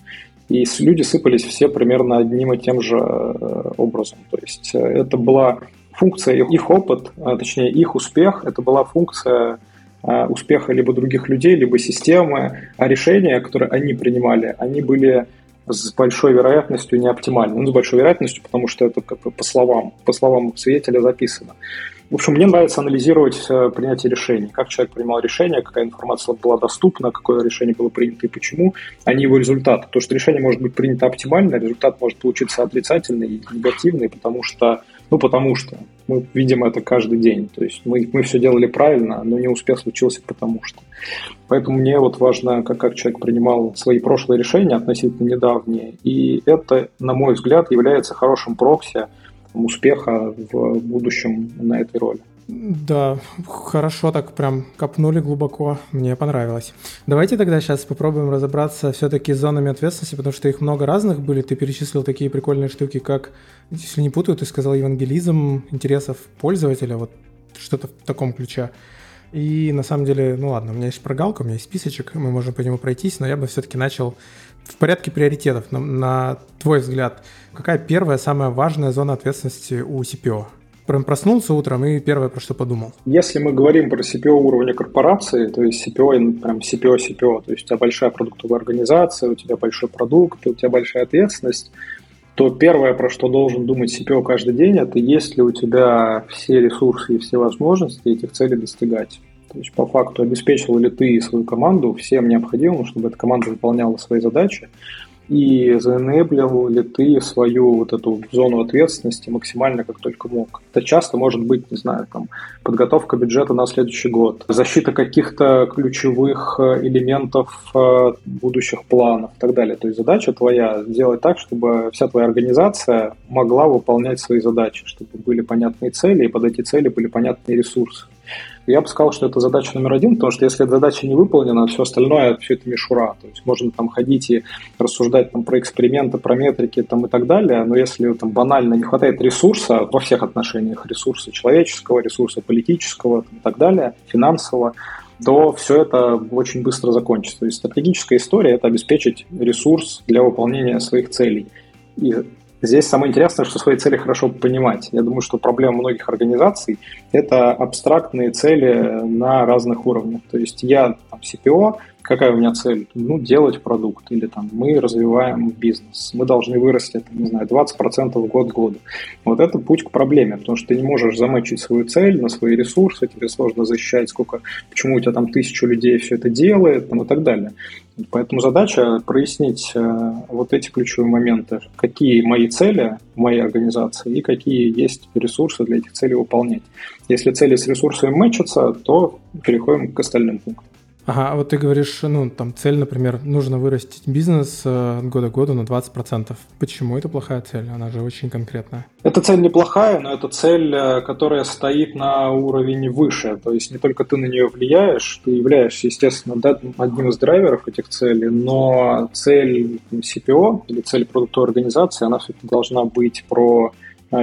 И люди сыпались все примерно одним и тем же э, образом. То есть э, это была функция, их опыт, а, точнее их успех, это была функция а, успеха либо других людей, либо системы, а решения, которые они принимали, они были с большой вероятностью не оптимальны. Ну, с большой вероятностью, потому что это как бы по словам, по словам свидетеля записано. В общем, мне нравится анализировать э, принятие решений, как человек принимал решение, какая информация была доступна, какое решение было принято и почему, а не его результат. То, что решение может быть принято оптимально, результат может получиться отрицательный и негативный, потому что, ну, потому что мы видим это каждый день. То есть мы, мы все делали правильно, но не успех случился потому что. Поэтому мне вот важно, как, как человек принимал свои прошлые решения относительно недавние. И это, на мой взгляд, является хорошим прокси успеха в будущем на этой роли. Да, хорошо так прям копнули глубоко, мне понравилось. Давайте тогда сейчас попробуем разобраться все-таки с зонами ответственности, потому что их много разных были. Ты перечислил такие прикольные штуки, как, если не путаю, ты сказал евангелизм интересов пользователя, вот что-то в таком ключе. И на самом деле, ну ладно, у меня есть прогалка, у меня есть списочек, мы можем по нему пройтись, но я бы все-таки начал в порядке приоритетов. На, на твой взгляд, какая первая, самая важная зона ответственности у CPO? Прям проснулся утром и первое, про что подумал. Если мы говорим про CPO уровня корпорации, то есть CPO, прям CPO, CPO, то есть у тебя большая продуктовая организация, у тебя большой продукт, у тебя большая ответственность, то первое, про что должен думать CPO каждый день, это есть ли у тебя все ресурсы и все возможности этих целей достигать. То есть, по факту, обеспечил ли ты свою команду всем необходимым, чтобы эта команда выполняла свои задачи, и заэнеблил ли ты свою вот эту зону ответственности максимально как только мог. Это часто может быть, не знаю, там, подготовка бюджета на следующий год, защита каких-то ключевых э, элементов э, будущих планов и так далее. То есть задача твоя сделать так, чтобы вся твоя организация могла выполнять свои задачи, чтобы были понятные цели, и под эти цели были понятные ресурсы. Я бы сказал, что это задача номер один, потому что если эта задача не выполнена, все остальное, все это мишура. То есть можно там ходить и рассуждать там, про эксперименты, про метрики там, и так далее, но если там банально не хватает ресурса во всех отношениях, ресурса человеческого, ресурса политического там, и так далее, финансового, то все это очень быстро закончится. То есть стратегическая история – это обеспечить ресурс для выполнения своих целей. И Здесь самое интересное, что свои цели хорошо понимать. Я думаю, что проблема многих организаций – это абстрактные цели на разных уровнях. То есть я там, CPO, какая у меня цель? Ну, делать продукт. Или там мы развиваем бизнес. Мы должны вырасти, там, не знаю, 20% в год году. Вот это путь к проблеме, потому что ты не можешь замочить свою цель на свои ресурсы, тебе сложно защищать, сколько, почему у тебя там тысячу людей все это делает, там, и так далее. Поэтому задача прояснить э, вот эти ключевые моменты, какие мои цели в моей организации и какие есть ресурсы для этих целей выполнять. Если цели с ресурсами мэчатся, то переходим к остальным пунктам. Ага, а вот ты говоришь, ну, там цель, например, нужно вырастить бизнес э, от года к году на 20%. Почему это плохая цель? Она же очень конкретная. Эта цель неплохая, но это цель, э, которая стоит на уровень выше. То есть не только ты на нее влияешь, ты являешься, естественно, одним из драйверов этих целей, но цель CPO или цель продуктовой организации, она все-таки должна быть про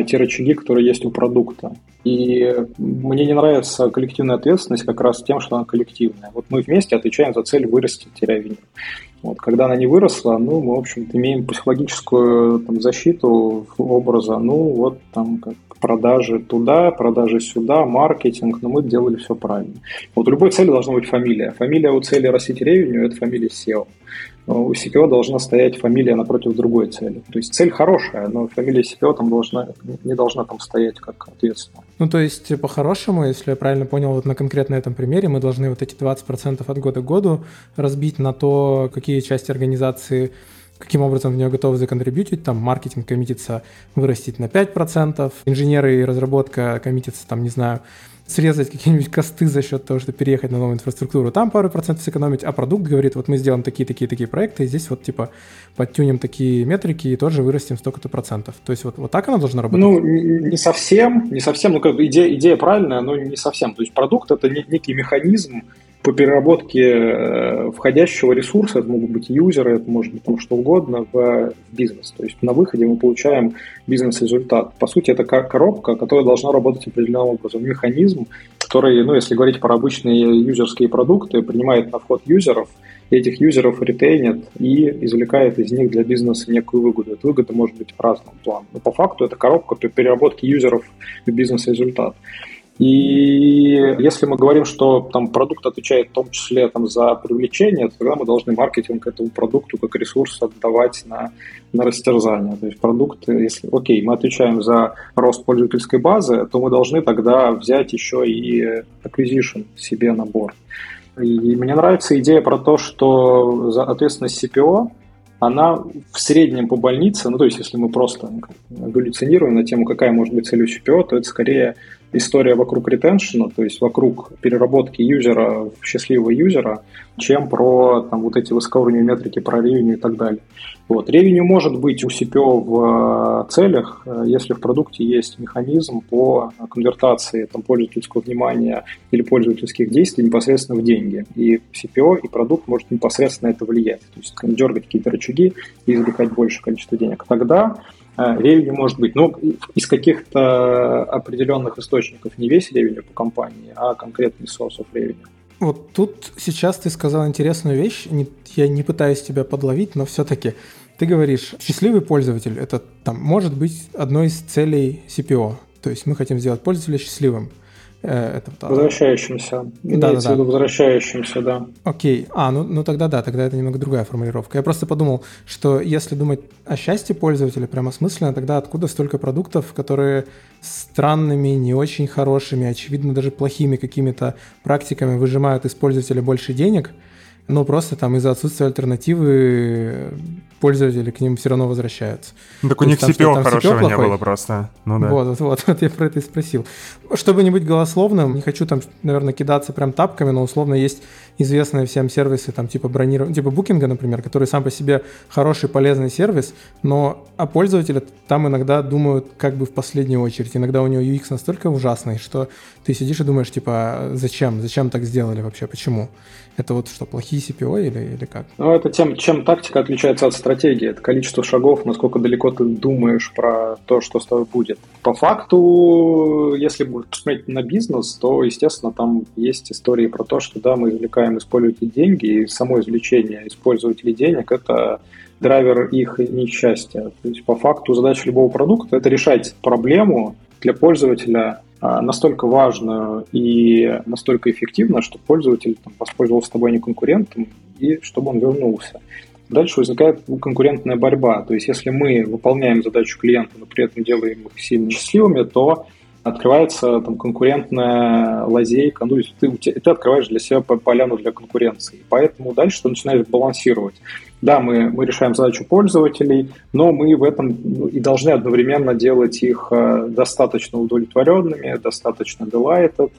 те рычаги, которые есть у продукта. И мне не нравится коллективная ответственность как раз тем, что она коллективная. Вот мы вместе отвечаем за цель вырасти винил. Вот, когда она не выросла, ну, мы, в общем-то, имеем психологическую там, защиту образа, ну, вот там как продажи туда, продажи сюда, маркетинг, но мы делали все правильно. Вот у любой цели должна быть фамилия. Фамилия у цели растить ревеню – это фамилия SEO у CPO должна стоять фамилия напротив другой цели. То есть цель хорошая, но фамилия CPO там должна, не должна там стоять как ответственная. Ну, то есть, по-хорошему, если я правильно понял, вот на конкретно этом примере мы должны вот эти 20% от года к году разбить на то, какие части организации каким образом в нее готовы законтрибьютить, там маркетинг коммитится вырастить на 5%, инженеры и разработка коммитится, там, не знаю, срезать какие-нибудь косты за счет того, что переехать на новую инфраструктуру, там пару процентов сэкономить, а продукт говорит, вот мы сделаем такие-такие-такие проекты, и здесь вот типа подтюнем такие метрики и тоже вырастим столько-то процентов. То есть вот, вот так оно должно работать? Ну, не совсем, не совсем, ну как бы идея, идея правильная, но не совсем. То есть продукт это некий механизм, по переработке э, входящего ресурса, это могут быть юзеры, это может быть там что угодно, в бизнес. То есть на выходе мы получаем бизнес-результат. По сути, это коробка, которая должна работать определенным образом. Механизм, который, ну, если говорить про обычные юзерские продукты, принимает на вход юзеров, этих юзеров ретейнит и извлекает из них для бизнеса некую выгоду. Эта выгода может быть в разном плане. Но по факту это коробка по переработке юзеров в бизнес-результат. И если мы говорим, что там продукт отвечает в том числе там, за привлечение, то тогда мы должны маркетинг этому продукту как ресурс отдавать на, на растерзание. То есть продукт, если, окей, мы отвечаем за рост пользовательской базы, то мы должны тогда взять еще и acquisition себе набор. И мне нравится идея про то, что за ответственность CPO она в среднем по больнице, ну то есть если мы просто галлюцинируем на тему, какая может быть цель у CPO, то это скорее история вокруг ретеншена, то есть вокруг переработки юзера в счастливого юзера, чем про там, вот эти высокоуровневые метрики, про ревеню и так далее. Вот. Ревеню может быть у CPO в э, целях, э, если в продукте есть механизм по конвертации там, пользовательского внимания или пользовательских действий непосредственно в деньги. И CPO, и продукт может непосредственно это влиять. То есть дергать какие-то рычаги и извлекать большее количество денег. Тогда Ревеню может быть, но из каких-то определенных источников, не весь ревеню по компании, а конкретный of revenue. Вот тут сейчас ты сказал интересную вещь, я не пытаюсь тебя подловить, но все-таки ты говоришь, счастливый пользователь, это там может быть одной из целей CPO, то есть мы хотим сделать пользователя счастливым. Э, это, возвращающимся. Да, да, да. возвращающимся, да. Окей. А, ну, ну тогда да, тогда это немного другая формулировка. Я просто подумал, что если думать о счастье пользователя прямо смысленно, тогда откуда столько продуктов, которые странными, не очень хорошими, очевидно даже плохими какими-то практиками выжимают из пользователя больше денег, но просто там из-за отсутствия альтернативы пользователи к ним все равно возвращаются. Ну, так у них CPO хорошего CPO не было просто. Ну, да. вот, вот, вот, вот я про это и спросил. Чтобы не быть голословным, не хочу там, наверное, кидаться прям тапками, но условно есть известные всем сервисы, там типа бронирования, типа букинга, например, который сам по себе хороший, полезный сервис, но о пользователе там иногда думают как бы в последнюю очередь. Иногда у него UX настолько ужасный, что ты сидишь и думаешь, типа, «А зачем? Зачем так сделали вообще? Почему? Это вот что, плохие CPO или, или как? Ну, это тем, чем тактика отличается от стратегии. Это количество шагов, насколько далеко ты думаешь про то, что с тобой будет. По факту, если посмотреть на бизнес, то, естественно, там есть истории про то, что, да, мы извлекаем из пользователей деньги, и само извлечение из пользователей денег – это драйвер их несчастья. То есть, по факту, задача любого продукта – это решать проблему для пользователя а, настолько важную и настолько эффективно, что пользователь там, воспользовался тобой не конкурентом, и чтобы он вернулся. Дальше возникает конкурентная борьба. То есть, если мы выполняем задачу клиента, но при этом делаем их сильно счастливыми, то открывается там конкурентная лазейка, ну, ты, ты открываешь для себя поляну для конкуренции. Поэтому дальше ты начинаешь балансировать. Да, мы, мы решаем задачу пользователей, но мы в этом ну, и должны одновременно делать их э, достаточно удовлетворенными, достаточно delighted,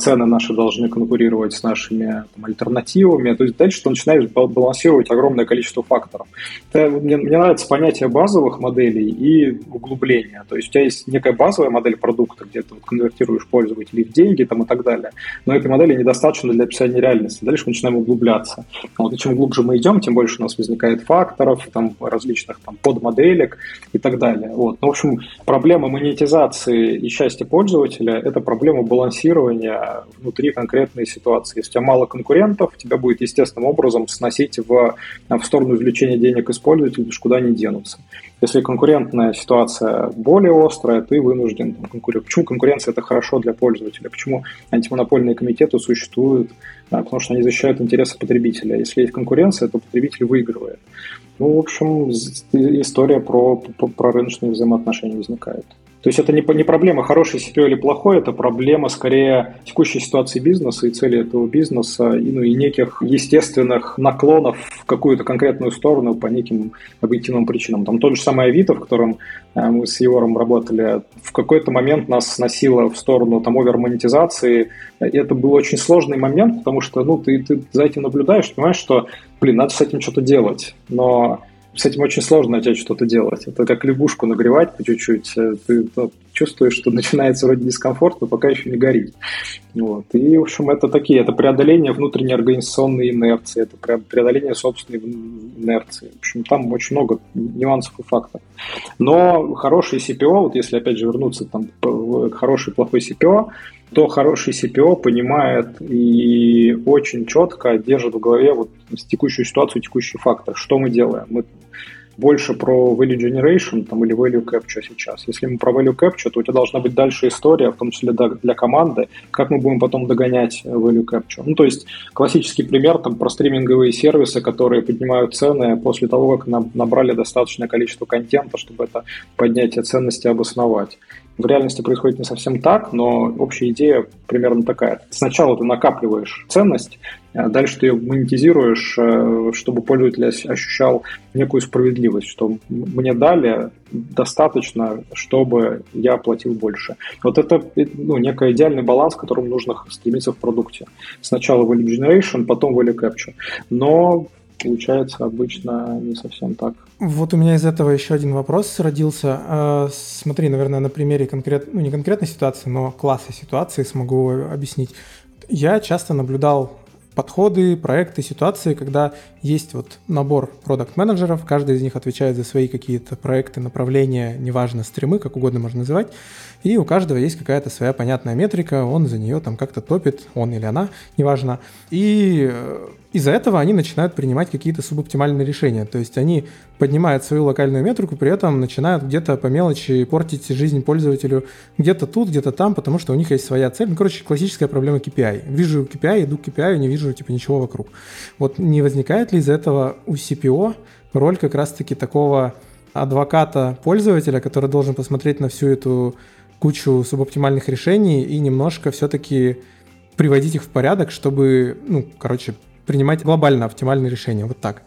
цены наши должны конкурировать с нашими там, альтернативами. То есть дальше ты начинаешь балансировать огромное количество факторов. Это, мне, мне нравится понятие базовых моделей и углубления. То есть у тебя есть некая базовая модель продукта, где ты вот конвертируешь пользователей в деньги там, и так далее. Но этой модели недостаточно для описания реальности. Дальше мы начинаем углубляться. Вот, и чем глубже мы идем, тем больше у нас возникает факторов, там, различных там, подмоделек и так далее. Вот. Ну, в общем, проблема монетизации и счастья пользователя – это проблема балансирования внутри конкретной ситуации. Если у тебя мало конкурентов, тебя будет естественным образом сносить в, в сторону извлечения денег из пользователей, потому что куда они денутся. Если конкурентная ситуация более острая, ты вынужден там, конкурировать. Почему конкуренция это хорошо для пользователя? Почему антимонопольные комитеты существуют? Да, потому что они защищают интересы потребителя. Если есть конкуренция, то потребитель выигрывает. Ну, в общем, история про, про, про рыночные взаимоотношения возникает. То есть это не, не проблема хороший CPO или плохой, это проблема скорее текущей ситуации бизнеса и цели этого бизнеса, и, ну, и неких естественных наклонов в какую-то конкретную сторону по неким объективным причинам. Там тот же самый Авито, в котором э, мы с Егором работали, в какой-то момент нас сносило в сторону там овермонетизации. И это был очень сложный момент, потому что ну, ты, ты за этим наблюдаешь, понимаешь, что, блин, надо с этим что-то делать. Но с этим очень сложно начать что-то делать. Это как лягушку нагревать по чуть-чуть. Э, ты чувствуешь, что начинается вроде дискомфорт, но пока еще не горит. Вот. И, в общем, это такие, это преодоление внутренней организационной инерции, это преодоление собственной инерции. В общем, там очень много нюансов и факторов. Но хороший CPO, вот если опять же вернуться там, к хороший плохой CPO, то хороший CPO понимает и очень четко держит в голове вот текущую ситуацию, текущий фактор. Что мы делаем? Мы больше про value generation там, или value capture сейчас. Если мы про value capture, то у тебя должна быть дальше история, в том числе для команды, как мы будем потом догонять value capture. Ну, то есть классический пример там, про стриминговые сервисы, которые поднимают цены после того, как набрали достаточное количество контента, чтобы это поднятие ценности обосновать. В реальности происходит не совсем так, но общая идея примерно такая. Сначала ты накапливаешь ценность, а дальше ты ее монетизируешь, э, чтобы пользователь ощущал некую справедливость, что мне дали достаточно, чтобы я платил больше. Вот это ну, некий идеальный баланс, к которому нужно стремиться в продукте. Сначала value generation, потом value capture. Но получается обычно не совсем так. Вот у меня из этого еще один вопрос родился. А, смотри, наверное, на примере конкрет, ну не конкретной ситуации, но класса ситуации смогу объяснить. Я часто наблюдал подходы, проекты, ситуации, когда есть вот набор продукт-менеджеров, каждый из них отвечает за свои какие-то проекты, направления, неважно, стримы, как угодно можно называть, и у каждого есть какая-то своя понятная метрика, он за нее там как-то топит, он или она, неважно. И э, из-за этого они начинают принимать какие-то субоптимальные решения. То есть они поднимают свою локальную метрику, при этом начинают где-то по мелочи портить жизнь пользователю где-то тут, где-то там, потому что у них есть своя цель. Ну, короче, классическая проблема KPI. Вижу KPI, иду к KPI, не вижу типа ничего вокруг. Вот не возникает ли из этого у CPO роль как раз-таки такого адвоката пользователя, который должен посмотреть на всю эту кучу субоптимальных решений и немножко все-таки приводить их в порядок, чтобы, ну, короче, принимать глобально оптимальные решения. Вот так.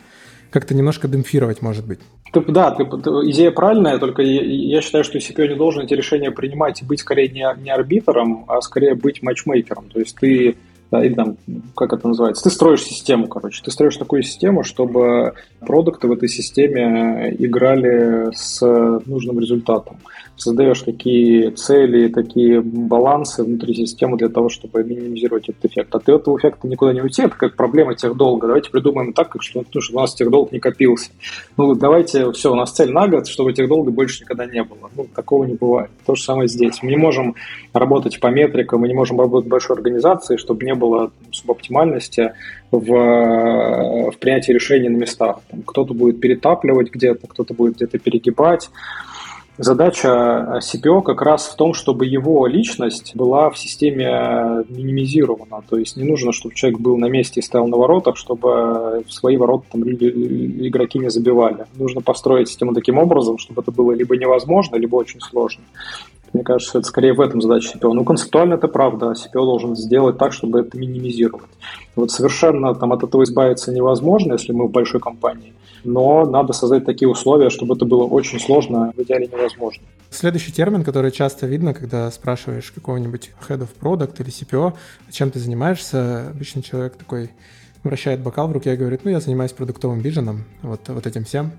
Как-то немножко демпфировать, может быть. Ты, да, ты, ты, идея правильная, только я, я считаю, что CPO не должен эти решения принимать и быть скорее не, не арбитром, а скорее быть матчмейкером. То есть ты да, или там, как это называется, ты строишь систему, короче, ты строишь такую систему, чтобы продукты в этой системе играли с нужным результатом создаешь такие цели, такие балансы внутри системы для того, чтобы минимизировать этот эффект. От этого эффекта никуда не уйти, это как проблема тех долга. Давайте придумаем так, как что, ну, чтобы у нас тех долг не копился. Ну, давайте, все, у нас цель на год, чтобы тех долга больше никогда не было. Ну, такого не бывает. То же самое здесь. Мы не можем работать по метрикам, мы не можем работать в большой организации, чтобы не было субоптимальности в, в принятии решений на местах. кто-то будет перетапливать где-то, кто-то будет где-то перегибать. Задача CPO как раз в том, чтобы его личность была в системе минимизирована. То есть не нужно, чтобы человек был на месте и стоял на воротах, чтобы свои ворота там люди, игроки не забивали. Нужно построить систему таким образом, чтобы это было либо невозможно, либо очень сложно. Мне кажется, это скорее в этом задача CPO. Ну, концептуально это правда. CPO должен сделать так, чтобы это минимизировать. Вот совершенно там, от этого избавиться невозможно, если мы в большой компании. Но надо создать такие условия, чтобы это было очень сложно, в идеале невозможно. Следующий термин, который часто видно, когда спрашиваешь какого-нибудь head of product или CPO, чем ты занимаешься, обычно человек такой вращает бокал в руке и говорит, ну, я занимаюсь продуктовым виженом, вот, вот этим всем.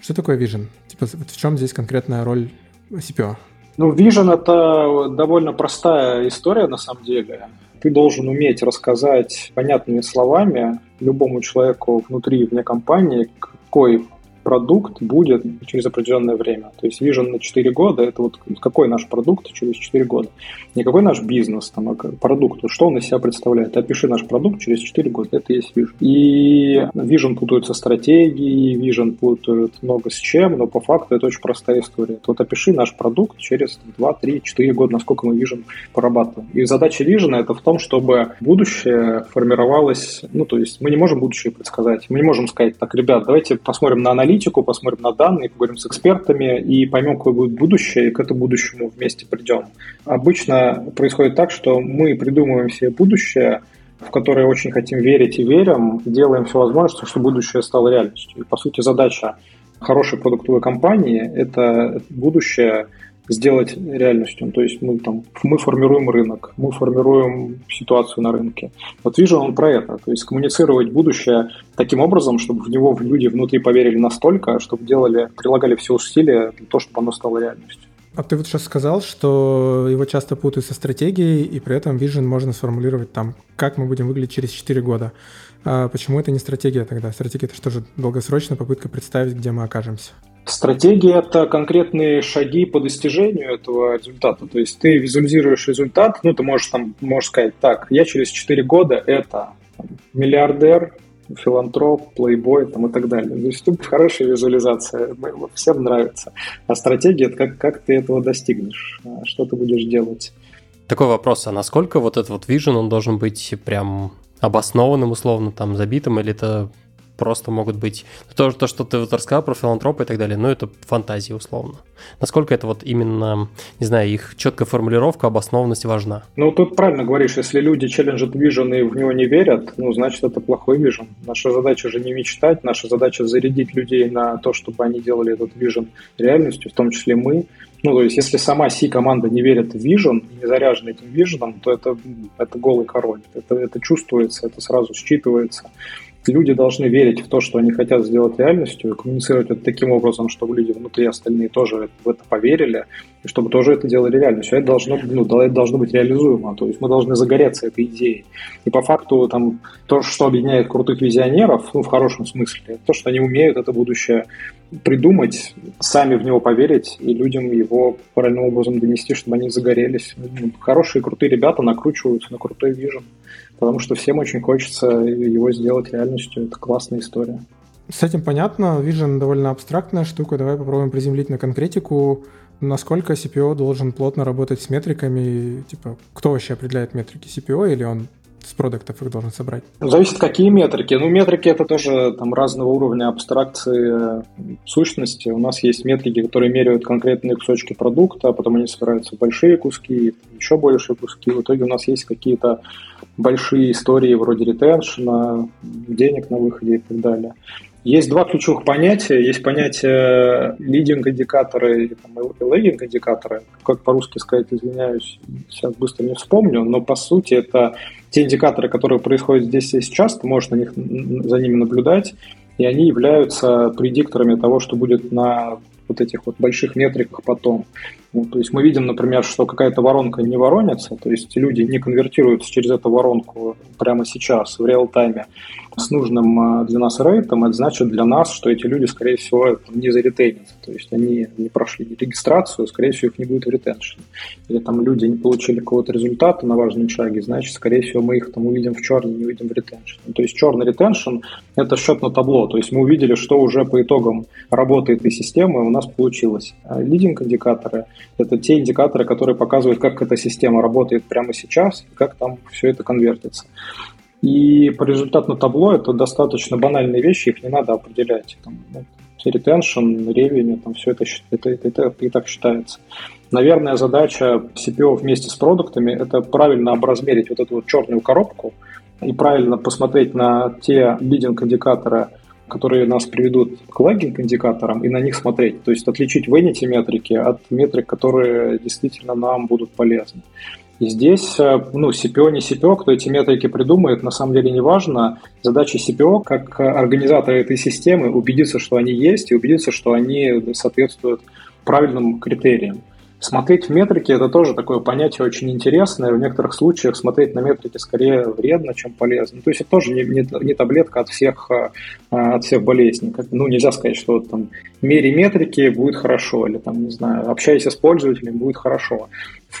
Что такое вижен? Типа, в чем здесь конкретная роль CPO? Ну, Vision — это довольно простая история на самом деле. Ты должен уметь рассказать понятными словами любому человеку внутри и вне компании, какой продукт будет через определенное время. То есть Vision на 4 года – это вот какой наш продукт через 4 года. Не какой наш бизнес, там, а продукт, что он из себя представляет. Опиши наш продукт через 4 года, это есть Vision. И Vision путают со стратегией, Vision путают много с чем, но по факту это очень простая история. Вот опиши наш продукт через 2, 3, 4 года, насколько мы Vision порабатываем. И задача Vision – это в том, чтобы будущее формировалось, ну, то есть мы не можем будущее предсказать, мы не можем сказать, так, ребят, давайте посмотрим на аналитику, аналитику, посмотрим на данные, поговорим с экспертами и поймем, какое будет будущее, и к этому будущему вместе придем. Обычно происходит так, что мы придумываем себе будущее, в которое очень хотим верить и верим, делаем все возможное, чтобы будущее стало реальностью. И, по сути, задача хорошей продуктовой компании – это будущее сделать реальностью. То есть мы, там, мы формируем рынок, мы формируем ситуацию на рынке. Вот вижу он про это. То есть коммуницировать будущее таким образом, чтобы в него люди внутри поверили настолько, чтобы делали, прилагали все усилия для того, чтобы оно стало реальностью. А ты вот сейчас сказал, что его часто путают со стратегией, и при этом Vision можно сформулировать там, как мы будем выглядеть через 4 года. А почему это не стратегия тогда? Стратегия — это что же долгосрочная попытка представить, где мы окажемся? Стратегия – это конкретные шаги по достижению этого результата. То есть ты визуализируешь результат, ну, ты можешь там можешь сказать, так, я через 4 года это миллиардер, филантроп, плейбой там, и так далее. То есть тут хорошая визуализация, всем нравится. А стратегия – это как, как ты этого достигнешь, что ты будешь делать. Такой вопрос, а насколько вот этот вот вижен, он должен быть прям обоснованным, условно, там, забитым, или это просто могут быть... То, то что ты вот рассказал про филантропы и так далее, ну, это фантазии, условно. Насколько это вот именно, не знаю, их четкая формулировка, обоснованность важна? Ну, тут правильно говоришь, если люди челленджат вижен и в него не верят, ну, значит, это плохой вижен. Наша задача же не мечтать, наша задача зарядить людей на то, чтобы они делали этот вижен реальностью, в том числе мы. Ну, то есть, если сама C-команда не верит в Vision, не заряжена этим Vision, то это, это голый король. Это, это чувствуется, это сразу считывается люди должны верить в то, что они хотят сделать реальностью, и коммуницировать это таким образом, чтобы люди внутри остальные тоже в это поверили, и чтобы тоже это делали реальностью. Это должно, ну, должно быть реализуемо, то есть мы должны загореться этой идеей. И по факту там, то, что объединяет крутых визионеров, ну, в хорошем смысле, то, что они умеют это будущее придумать, сами в него поверить и людям его правильным образом донести, чтобы они загорелись. Ну, хорошие, крутые ребята накручиваются на крутой вижен потому что всем очень хочется его сделать реальностью. Это классная история. С этим понятно. Vision довольно абстрактная штука. Давай попробуем приземлить на конкретику. Насколько CPO должен плотно работать с метриками? Типа, кто вообще определяет метрики? CPO или он с продуктов их должен собрать? Зависит, какие метрики. Ну, метрики это тоже там разного уровня абстракции э, сущности. У нас есть метрики, которые меряют конкретные кусочки продукта, а потом они собираются в большие куски, еще большие куски. В итоге у нас есть какие-то большие истории вроде ретеншена, денег на выходе и так далее. Есть два ключевых понятия. Есть понятие лидинг-индикаторы и, лэггинг-индикаторы. Как по-русски сказать, извиняюсь, сейчас быстро не вспомню, но по сути это те индикаторы, которые происходят здесь и сейчас, ты можешь на них, за ними наблюдать, и они являются предикторами того, что будет на вот этих вот больших метриках потом. Ну, то есть мы видим, например, что какая-то воронка не воронится, то есть люди не конвертируются через эту воронку прямо сейчас, в реал-тайме, с нужным а, для нас рейтом, это значит для нас, что эти люди, скорее всего, не заретейнятся. То есть они не прошли регистрацию, скорее всего, их не будет в ретеншене. Или там люди не получили какого-то результата на важном шаге, значит, скорее всего, мы их там увидим в черный, не увидим в ретеншене. То есть черный ретеншн – это счет на табло. То есть мы увидели, что уже по итогам работы этой системы у нас получилось. А лидинг-индикаторы – это те индикаторы, которые показывают, как эта система работает прямо сейчас как там все это конвертится. И по результату табло это достаточно банальные вещи, их не надо определять. Там, ну, retention, revenue, там все это, это, это, это и так считается. Наверное, задача CPO вместе с продуктами – это правильно образмерить вот эту вот черную коробку и правильно посмотреть на те лидинг-индикаторы, которые нас приведут к лагинг-индикаторам и на них смотреть. То есть отличить vanity метрики от метрик, которые действительно нам будут полезны. И здесь, э, ну, CPO, не CPO, кто эти метрики придумает, на самом деле не важно. Задача CPO, как организатора этой системы, убедиться, что они есть, и убедиться, что они соответствуют правильным критериям. Смотреть в метрики – это тоже такое понятие очень интересное. В некоторых случаях смотреть на метрики скорее вредно, чем полезно. То есть это тоже не, не, не таблетка от всех, э, от всех болезней. Ну, нельзя сказать, что там мере метрики будет хорошо, или там, не знаю, общайся с пользователем будет хорошо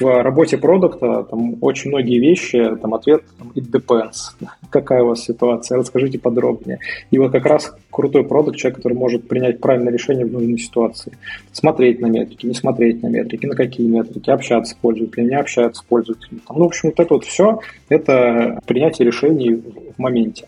в работе продукта там очень многие вещи, там ответ там, it depends. Какая у вас ситуация? Расскажите подробнее. И вот как раз крутой продукт, человек, который может принять правильное решение в нужной ситуации. Смотреть на метрики, не смотреть на метрики, на какие метрики, общаться с пользователем, не общаться с пользователем. Ну, в общем, вот это вот все, это принятие решений в моменте.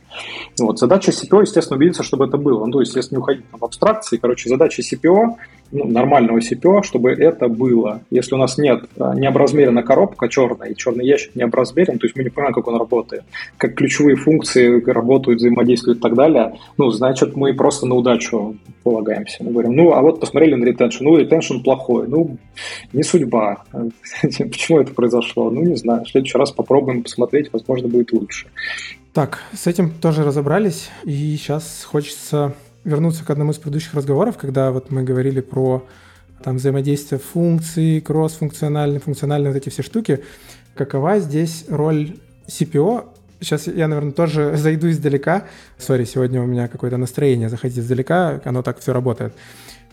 Вот. Задача CPO, естественно, убедиться, чтобы это было. Ну, то есть, если не уходить там, в абстракции, короче, задача CPO ну, нормального CPO, чтобы это было. Если у нас нет а, не образмерена коробка черная, и черный ящик не образмерен, то есть мы не понимаем, как он работает, как ключевые функции работают, взаимодействуют и так далее, ну, значит, мы просто на удачу полагаемся. Мы говорим, ну, а вот посмотрели на ретеншн, ну, ретеншн плохой, ну, не судьба. Почему это произошло? Ну, не знаю. В следующий раз попробуем посмотреть, возможно, будет лучше. Так, с этим тоже разобрались, и сейчас хочется вернуться к одному из предыдущих разговоров, когда вот мы говорили про там взаимодействие функций, кросс-функциональные, функциональные вот эти все штуки. Какова здесь роль CPO? Сейчас я, наверное, тоже зайду издалека. Сори, сегодня у меня какое-то настроение заходить издалека, оно так все работает.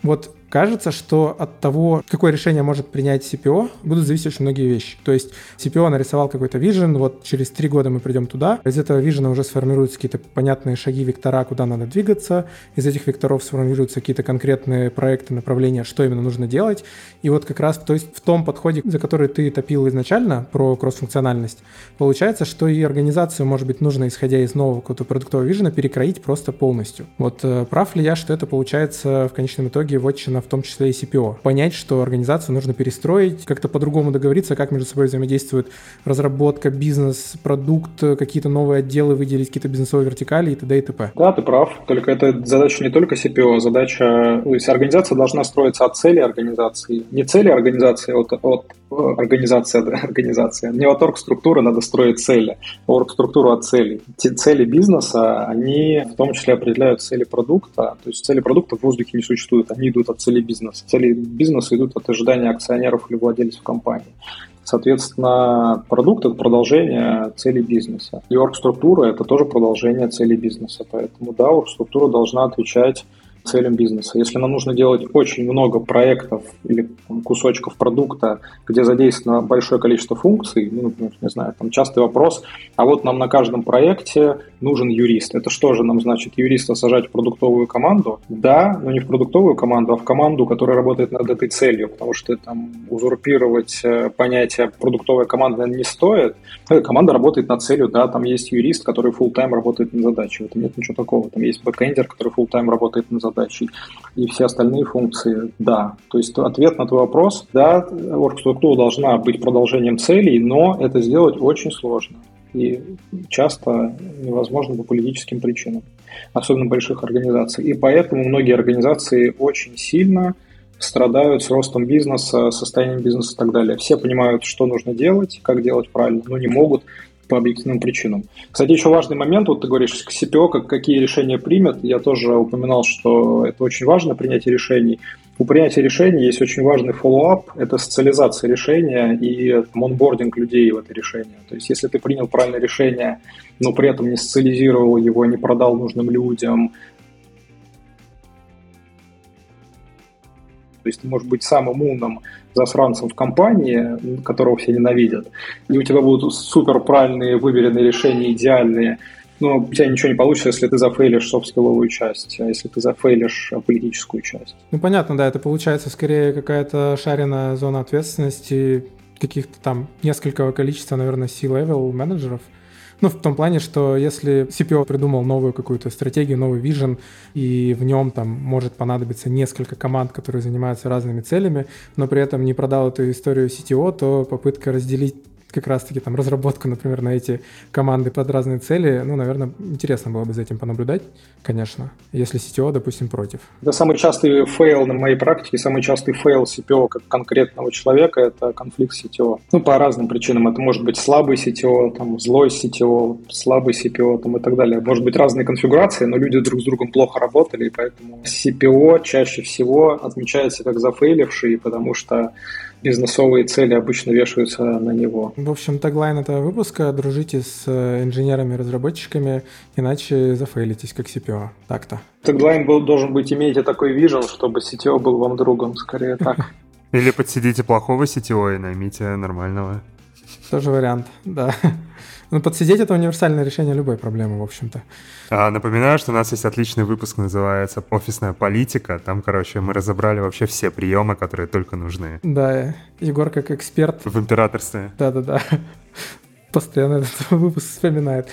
Вот кажется, что от того, какое решение может принять CPO, будут зависеть очень многие вещи. То есть CPO нарисовал какой-то вижен, вот через три года мы придем туда, из этого вижена уже сформируются какие-то понятные шаги, вектора, куда надо двигаться, из этих векторов сформируются какие-то конкретные проекты, направления, что именно нужно делать. И вот как раз то есть в том подходе, за который ты топил изначально, про кроссфункциональность, получается, что и организацию, может быть, нужно, исходя из нового какого-то продуктового вижена, перекроить просто полностью. Вот э, прав ли я, что это получается в конечном итоге вотчина в том числе и CPO. Понять, что организацию нужно перестроить, как-то по-другому договориться, как между собой взаимодействует разработка, бизнес, продукт, какие-то новые отделы выделить, какие-то бизнесовые вертикали и т.д. и т.п. Да, ты прав. Только это задача не только CPO, задача... То есть организация должна строиться от цели организации. Не цели организации, а от, от организация, организация. Не от орг-структуры надо строить цели, орг-структуру от целей. Те цели бизнеса, они в том числе определяют цели продукта. То есть цели продукта в воздухе не существуют, они идут от цели бизнеса. Цели бизнеса идут от ожидания акционеров или владельцев компании. Соответственно, продукт – это продолжение целей бизнеса. И орг-структура – это тоже продолжение целей бизнеса. Поэтому, да, орг-структура должна отвечать целям бизнеса. Если нам нужно делать очень много проектов или кусочков продукта, где задействовано большое количество функций, ну, не знаю, там частый вопрос, а вот нам на каждом проекте нужен юрист. Это что же нам значит юриста сажать в продуктовую команду? Да, но не в продуктовую команду, а в команду, которая работает над этой целью, потому что там узурпировать э, понятие продуктовая команда не стоит. Эта команда работает над целью, да, там есть юрист, который full time работает над задачей. В этом нет ничего такого. Там есть бэкэндер, который full time работает над задачей задачей. И все остальные функции – да. То есть ответ на твой вопрос – да, оргструктура должна быть продолжением целей, но это сделать очень сложно. И часто невозможно по политическим причинам, особенно больших организаций. И поэтому многие организации очень сильно страдают с ростом бизнеса, состоянием бизнеса и так далее. Все понимают, что нужно делать, как делать правильно, но не могут по объективным причинам. Кстати, еще важный момент, вот ты говоришь, CPO, как, какие решения примет, я тоже упоминал, что это очень важно, принятие решений. У принятия решений есть очень важный follow-up, это социализация решения и монбординг людей в это решение. То есть, если ты принял правильное решение, но при этом не социализировал его, не продал нужным людям, То есть ты можешь быть самым умным засранцем в компании, которого все ненавидят, и у тебя будут супер правильные, выверенные решения, идеальные, но у тебя ничего не получится, если ты зафейлишь софт-скилловую часть, а если ты зафейлишь политическую часть. Ну, понятно, да, это получается скорее какая-то шаренная зона ответственности каких-то там несколько количества, наверное, C-level менеджеров, ну, в том плане, что если CPO придумал новую какую-то стратегию, новый вижен, и в нем там может понадобиться несколько команд, которые занимаются разными целями, но при этом не продал эту историю CTO, то попытка разделить как раз-таки там разработку, например, на эти команды под разные цели, ну, наверное, интересно было бы за этим понаблюдать, конечно, если CTO, допустим, против. Это самый частый фейл на моей практике, самый частый фейл CPO как конкретного человека – это конфликт с CTO. Ну, по разным причинам. Это может быть слабый CTO, там, злой CTO, слабый CPO там, и так далее. Может быть разные конфигурации, но люди друг с другом плохо работали, и поэтому CPO чаще всего отмечается как зафейливший, потому что бизнесовые цели обычно вешаются на него. В общем, tagline этого выпуска – дружите с э, инженерами-разработчиками, иначе зафейлитесь как CPO. Так-то. Таглайн был, должен быть «имейте такой вижен, чтобы CTO был вам другом», скорее так. Или подсидите плохого CTO и наймите нормального. Тоже вариант, да. Ну, подсидеть — это универсальное решение любой проблемы, в общем-то. А, напоминаю, что у нас есть отличный выпуск, называется «Офисная политика». Там, короче, мы разобрали вообще все приемы, которые только нужны. Да, Егор как эксперт. В императорстве. Да-да-да. Постоянно этот выпуск вспоминает.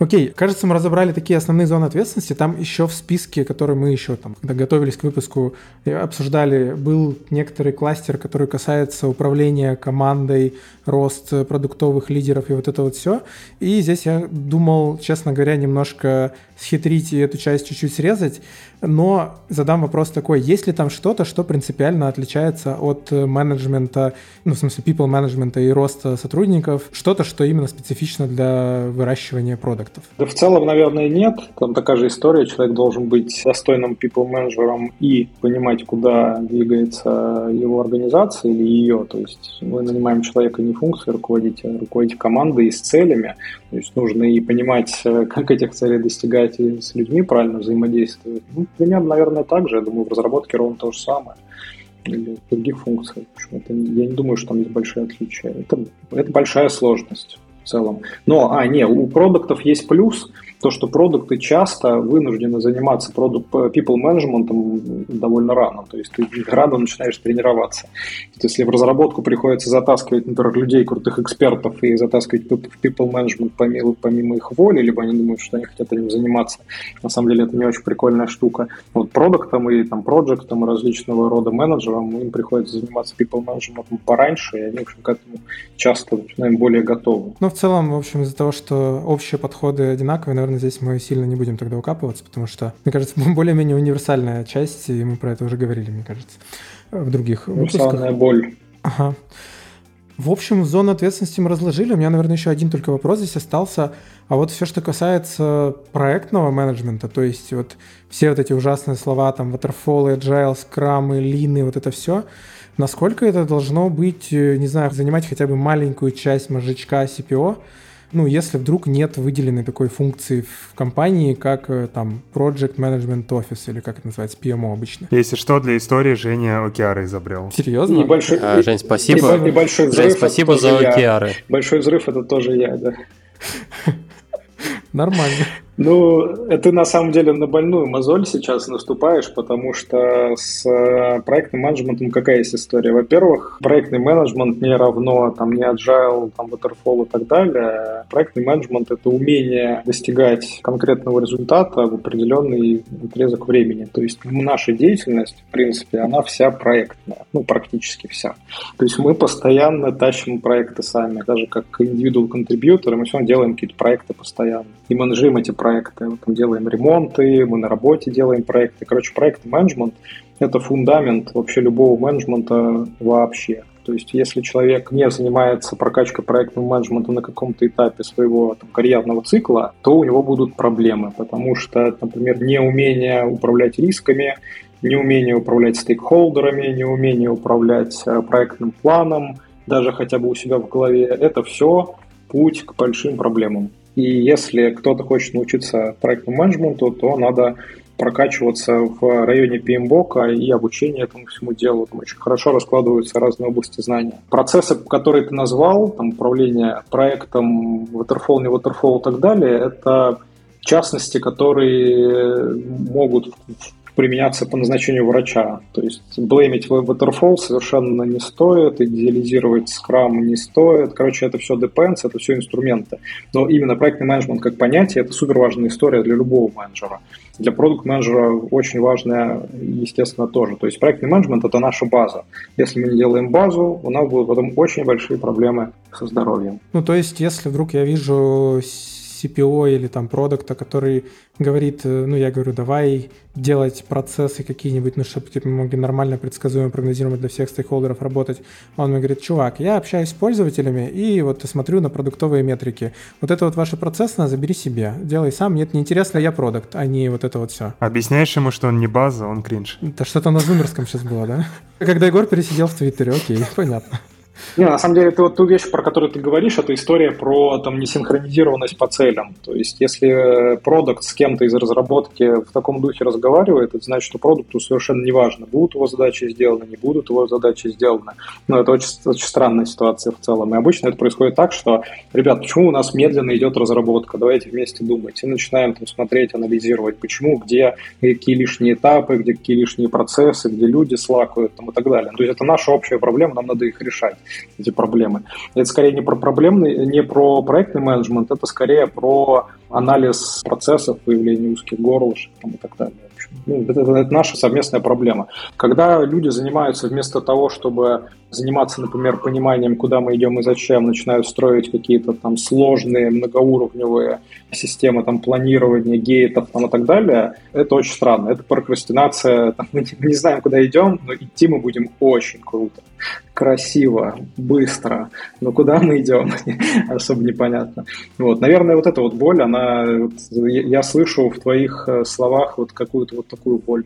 Окей, кажется, мы разобрали такие основные зоны ответственности. Там еще в списке, который мы еще там, когда готовились к выпуску, обсуждали, был некоторый кластер, который касается управления командой, рост продуктовых лидеров и вот это вот все. И здесь я думал, честно говоря, немножко схитрить и эту часть чуть-чуть срезать, но задам вопрос такой, есть ли там что-то, что принципиально отличается от менеджмента, ну, в смысле, people менеджмента и роста сотрудников, что-то, что именно специфично для выращивания продуктов? Да в целом, наверное, нет. Там такая же история. Человек должен быть достойным people менеджером и понимать, куда двигается его организация или ее. То есть мы нанимаем человека не функции руководить, а руководить командой и с целями. То есть нужно и понимать, э, как этих целей достигать и с людьми правильно взаимодействовать. Ну, примерно, наверное, так же. Я думаю, в разработке ровно то же самое или других функций. Это, я не думаю, что там есть большие отличия. Это, это большая сложность в целом. Но, а, не, у продуктов есть плюс – то, что продукты часто вынуждены заниматься продукт people management довольно рано. То есть ты рано начинаешь тренироваться. То есть если в разработку приходится затаскивать, например, людей, крутых экспертов, и затаскивать в people management помимо, помимо их воли, либо они думают, что они хотят этим заниматься, на самом деле это не очень прикольная штука. Вот продуктам и там проектам и различного рода менеджерам им приходится заниматься people management пораньше, и они, в общем, к этому часто начинаем более готовы. Ну, в целом, в общем, из-за того, что общие подходы одинаковые, наверное, здесь мы сильно не будем тогда укапываться, потому что, мне кажется, более-менее универсальная часть, и мы про это уже говорили, мне кажется, в других Универсальная боль. Ага. В общем, зону ответственности мы разложили. У меня, наверное, еще один только вопрос здесь остался. А вот все, что касается проектного менеджмента, то есть вот все вот эти ужасные слова, там, waterfall, agile, scrum, lean, вот это все, насколько это должно быть, э, не знаю, занимать хотя бы маленькую часть мозжечка CPO, ну, если вдруг нет выделенной такой функции в компании, как э, там Project Management Office, или как это называется, PMO обычно. Если что, для истории Женя океары изобрел. Серьезно? Небольшой, а, Жень, спасибо. Небольшой взрыв Жень, спасибо за океары. Большой взрыв это тоже я, да. Нормально. Ну, это на самом деле на больную мозоль сейчас наступаешь, потому что с э, проектным менеджментом какая есть история? Во-первых, проектный менеджмент не равно там не agile, там waterfall и так далее. Проектный менеджмент — это умение достигать конкретного результата в определенный отрезок времени. То есть наша деятельность, в принципе, она вся проектная, ну, практически вся. То есть мы постоянно тащим проекты сами, даже как индивидуал контрибьюторы, мы все делаем какие-то проекты постоянно. И менеджируем эти проекты, мы там делаем ремонты, мы на работе делаем проекты. Короче, проект менеджмент – это фундамент вообще любого менеджмента вообще. То есть, если человек не занимается прокачкой проектного менеджмента на каком-то этапе своего там, карьерного цикла, то у него будут проблемы, потому что, например, неумение управлять рисками, неумение управлять стейкхолдерами, неумение управлять э, проектным планом, даже хотя бы у себя в голове, это все путь к большим проблемам. И если кто-то хочет научиться проектному менеджменту, то надо прокачиваться в районе PMBOK и обучение этому всему делу. Там очень хорошо раскладываются разные области знаний. Процессы, которые ты назвал, там, управление проектом, waterfall, не waterfall и так далее, это частности, которые могут применяться по назначению врача. То есть блеймить waterfall совершенно не стоит, идеализировать скрам не стоит. Короче, это все depends, это все инструменты. Но именно проектный менеджмент как понятие – это супер важная история для любого менеджера. Для продукт-менеджера очень важная, естественно, тоже. То есть проектный менеджмент – это наша база. Если мы не делаем базу, у нас будут потом очень большие проблемы со здоровьем. Ну, то есть, если вдруг я вижу CPO или там продукта, который говорит, э, ну, я говорю, давай делать процессы какие-нибудь, ну, чтобы типа, мы могли нормально, предсказуемо, прогнозируемо для всех стейкхолдеров работать. Он мне говорит, чувак, я общаюсь с пользователями и вот смотрю на продуктовые метрики. Вот это вот ваши процессы, на забери себе. Делай сам. Нет, неинтересно, я продукт, а не вот это вот все. Объясняешь ему, что он не база, он кринж. Это что-то на зумерском сейчас было, да? Когда Егор пересидел в Твиттере, окей, понятно. Не, на самом деле, это вот ту вещь, про которую ты говоришь, это история про там несинхронизированность по целям. То есть, если продукт с кем-то из разработки в таком духе разговаривает, это значит, что продукту совершенно не важно, будут его задачи сделаны, не будут его задачи сделаны. Но это очень, очень странная ситуация в целом. И обычно это происходит так, что, ребят, почему у нас медленно идет разработка? Давайте вместе думать. И начинаем там смотреть, анализировать, почему, где, какие лишние этапы, где какие лишние процессы, где люди слакают там, и так далее. То есть, это наша общая проблема, нам надо их решать эти проблемы. Это скорее не про проблемный, не про проектный менеджмент, это скорее про анализ процессов, выявление узких горлышек там, и так далее. Ну, это, это, это наша совместная проблема. Когда люди занимаются вместо того, чтобы заниматься, например, пониманием, куда мы идем и зачем, начинают строить какие-то там сложные многоуровневые системы там, планирования, гейтов там, и так далее, это очень странно. Это прокрастинация. Там, мы не знаем, куда идем, но идти мы будем очень круто. Красиво, быстро. Но куда мы идем, особо непонятно. Вот, наверное, вот эта вот боль, она, вот, я слышу в твоих э, словах вот какую-то вот такую боль.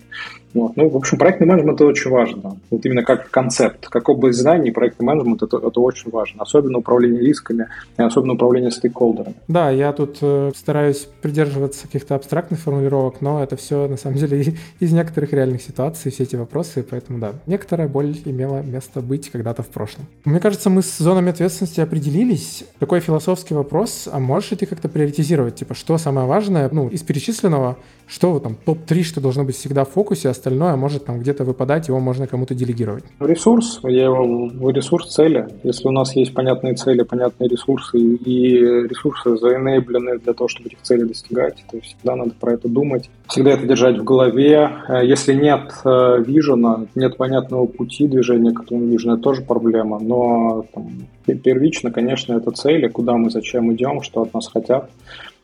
Вот. Ну, в общем, проектный менеджмент это очень важно. Вот именно как концепт, как область знаний, проектный менеджмент это, это очень важно. Особенно управление рисками, и особенно управление стейкхолдерами. Да, я тут э, стараюсь придерживаться каких-то абстрактных формулировок, но это все на самом деле из некоторых реальных ситуаций, все эти вопросы, поэтому да, некоторая боль имела место быть когда-то в прошлом. Мне кажется, мы с зонами ответственности определились. Такой философский вопрос, а можешь ли ты как-то приоритизировать, типа, что самое важное, ну, из перечисленного, что там топ-3, что должно быть всегда в фокусе, остальное может там где-то выпадать, его можно кому-то делегировать. Ресурс, я его в ресурс цели. Если у нас есть понятные цели, понятные ресурсы, и ресурсы заэнейблены для того, чтобы этих целей достигать, то всегда надо про это думать, всегда это держать в голове. Э, если нет э, вижена, нет понятного пути движения к этому вижену, это тоже проблема, но там, первично, конечно, это цели, куда мы, зачем идем, что от нас хотят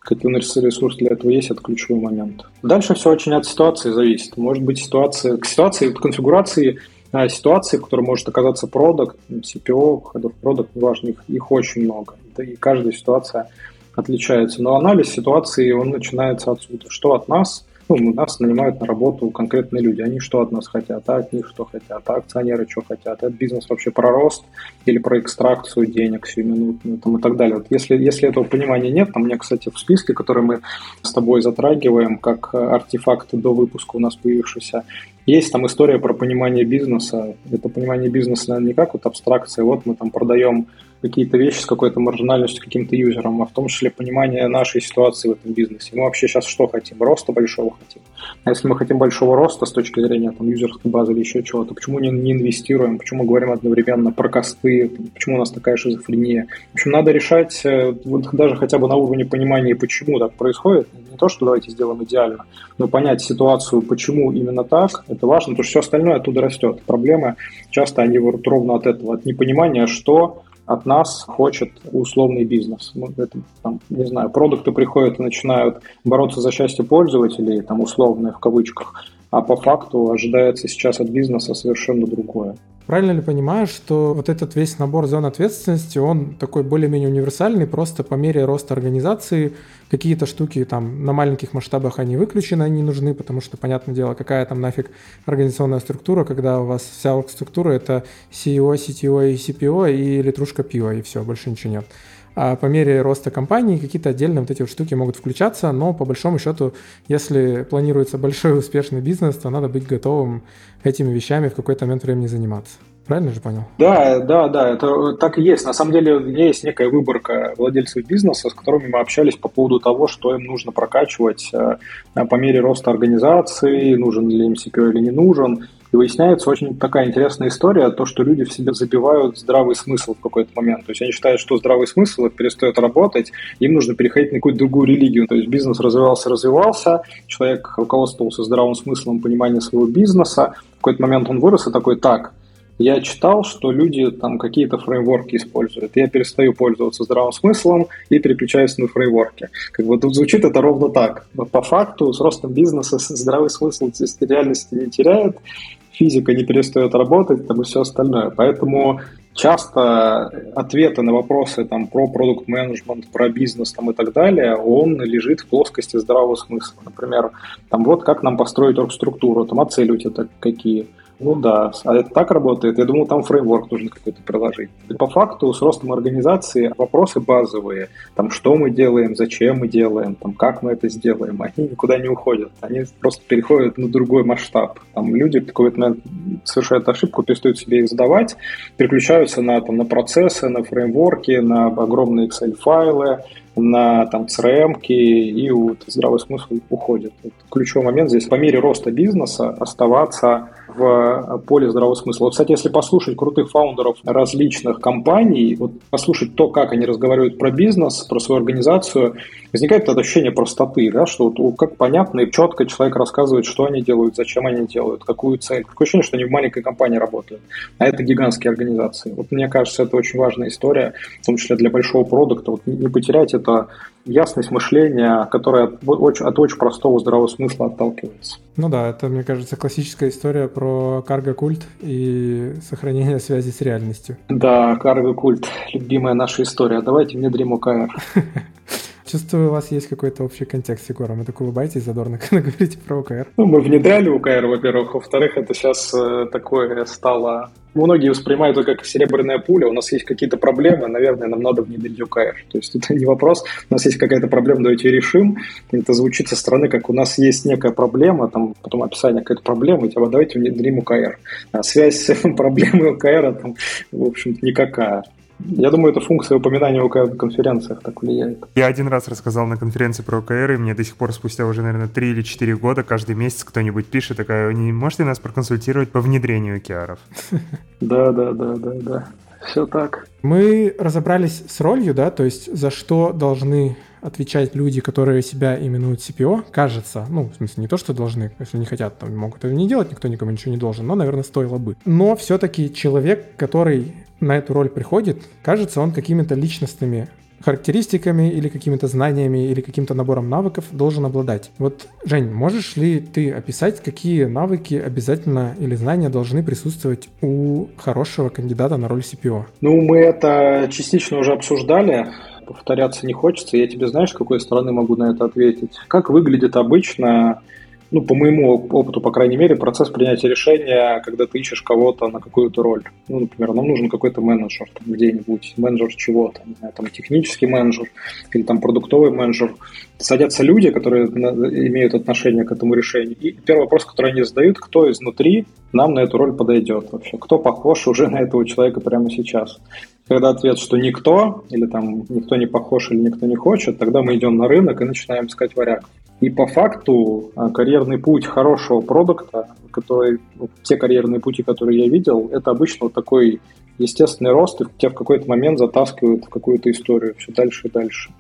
какие у нас ресурсы для этого есть, это ключевой момент. Дальше все очень от ситуации зависит. Может быть ситуация, к ситуации, к конфигурации а, ситуации, в которой может оказаться продукт, CPO, head of неважно, их, их очень много. И каждая ситуация отличается. Но анализ ситуации, он начинается отсюда. Что от нас ну, нас нанимают на работу конкретные люди. Они что от нас хотят, а от них что хотят, а акционеры что хотят, а бизнес вообще про рост или про экстракцию денег сиюминутную там, и так далее. Вот если, если этого понимания нет, там мне, кстати, в списке, который мы с тобой затрагиваем, как артефакты до выпуска у нас появившийся, есть там история про понимание бизнеса. Это понимание бизнеса, наверное, не как вот абстракция. Вот мы там продаем какие-то вещи с какой-то маржинальностью каким-то юзерам, а в том числе понимание нашей ситуации в этом бизнесе. Мы вообще сейчас что хотим? Роста большого хотим. А если мы хотим большого роста с точки зрения там, юзерской базы или еще чего-то, почему не, не инвестируем? Почему мы говорим одновременно про косты? Почему у нас такая шизофрения? В общем, надо решать э, вот даже хотя бы на уровне понимания, почему так происходит. Не то, что давайте сделаем идеально, но понять ситуацию, почему именно так, это важно, потому что все остальное оттуда растет. Проблемы часто они вот ровно от этого, от непонимания, что от нас хочет условный бизнес. Ну, это, там, не знаю, продукты приходят и начинают бороться за счастье пользователей, там, условные в кавычках, а по факту ожидается сейчас от бизнеса совершенно другое. Правильно ли понимаю, что вот этот весь набор зон ответственности, он такой более-менее универсальный, просто по мере роста организации какие-то штуки там на маленьких масштабах они выключены, они нужны, потому что, понятное дело, какая там нафиг организационная структура, когда у вас вся структура это CEO, CTO и CPO и литрушка пива, и все, больше ничего нет а по мере роста компании какие-то отдельные вот эти вот штуки могут включаться, но по большому счету, если планируется большой успешный бизнес, то надо быть готовым этими вещами в какой-то момент времени заниматься. Правильно же понял? Да, да, да, это так и есть. На самом деле у меня есть некая выборка владельцев бизнеса, с которыми мы общались по поводу того, что им нужно прокачивать э, по мере роста организации, нужен ли им CPO или не нужен. И выясняется очень такая интересная история, то, что люди в себе забивают здравый смысл в какой-то момент. То есть они считают, что здравый смысл перестает работать, им нужно переходить на какую-то другую религию. То есть бизнес развивался, развивался, человек руководствовался здравым смыслом понимания своего бизнеса. В какой-то момент он вырос и такой, так, я читал, что люди там какие-то фреймворки используют. Я перестаю пользоваться здравым смыслом и переключаюсь на фреймворки. Как бы тут звучит это ровно так. Но по факту с ростом бизнеса здравый смысл реальности не теряет, физика не перестает работать, там и все остальное. Поэтому часто ответы на вопросы там, про продукт менеджмент про бизнес там, и так далее, он лежит в плоскости здравого смысла. Например, там вот как нам построить оргструктуру, там, а цели у тебя какие – ну да, а это так работает. Я думал, там фреймворк нужно какой-то приложить. И по факту с ростом организации вопросы базовые. Там, что мы делаем, зачем мы делаем, там, как мы это сделаем, они никуда не уходят. Они просто переходят на другой масштаб. Там люди в какой-то момент совершают ошибку, перестают себе их задавать, переключаются на, там, на процессы, на фреймворки, на огромные Excel-файлы, на там CRM и вот здравый смысл уходит. Вот ключевой момент здесь по мере роста бизнеса оставаться в поле здравого смысла. Кстати, если послушать крутых фаундеров различных компаний, вот послушать то, как они разговаривают про бизнес, про свою организацию, возникает это ощущение простоты, да, что вот как понятно и четко человек рассказывает, что они делают, зачем они делают, какую цель. Такое ощущение, что они в маленькой компании работают, а это гигантские организации. Вот мне кажется, это очень важная история, в том числе для большого продукта, вот не потерять это ясность мышления, которая от очень, от очень простого здравого смысла отталкивается. Ну да, это, мне кажется, классическая история про карго-культ и сохранение связи с реальностью. Да, карго-культ, любимая наша история. Давайте внедрим ОКР. Чувствую, у вас есть какой-то общий контекст, Егор. Вы так улыбаетесь задорно, когда говорите про ОКР. Ну, мы внедряли ОКР, во-первых. Во-вторых, это сейчас э, такое стало... Многие воспринимают это как серебряная пуля. У нас есть какие-то проблемы, наверное, нам надо внедрить ОКР. То есть это не вопрос. У нас есть какая-то проблема, давайте решим. Это звучит со стороны, как у нас есть некая проблема, там потом описание какой-то проблемы, типа давайте внедрим ОКР. А связь с проблемой ОКР, там, в общем-то, никакая. Я думаю, это функция упоминания ОКР на конференциях так влияет. Я один раз рассказал на конференции про ОКР, и мне до сих пор спустя уже, наверное, 3 или 4 года каждый месяц кто-нибудь пишет такая, не можете нас проконсультировать по внедрению OKR? Да, да, да, да, да. Все так. Мы разобрались с ролью, да, то есть за что должны отвечать люди, которые себя именуют CPO, кажется, ну, в смысле, не то, что должны, если не хотят, там могут это не делать, никто никому ничего не должен, но, наверное, стоило бы. Но все-таки человек, который на эту роль приходит, кажется, он какими-то личностными характеристиками или какими-то знаниями или каким-то набором навыков должен обладать. Вот, Жень, можешь ли ты описать, какие навыки обязательно или знания должны присутствовать у хорошего кандидата на роль CPO? Ну, мы это частично уже обсуждали. Повторяться не хочется. Я тебе знаешь, с какой стороны могу на это ответить? Как выглядит обычно ну, по моему опыту, по крайней мере, процесс принятия решения, когда ты ищешь кого-то на какую-то роль. Ну, например, нам нужен какой-то менеджер там, где-нибудь, менеджер чего-то, там, технический менеджер или там продуктовый менеджер. Садятся люди, которые имеют отношение к этому решению. И первый вопрос, который они задают, кто изнутри нам на эту роль подойдет вообще? Кто похож уже на этого человека прямо сейчас? Когда ответ, что никто, или там никто не похож, или никто не хочет, тогда мы идем на рынок и начинаем искать варяг. И по факту а, карьерный путь хорошего продукта, который, те карьерные пути, которые я видел, это обычно вот такой естественный рост, и тебя в какой-то момент затаскивают в какую-то историю все дальше и дальше.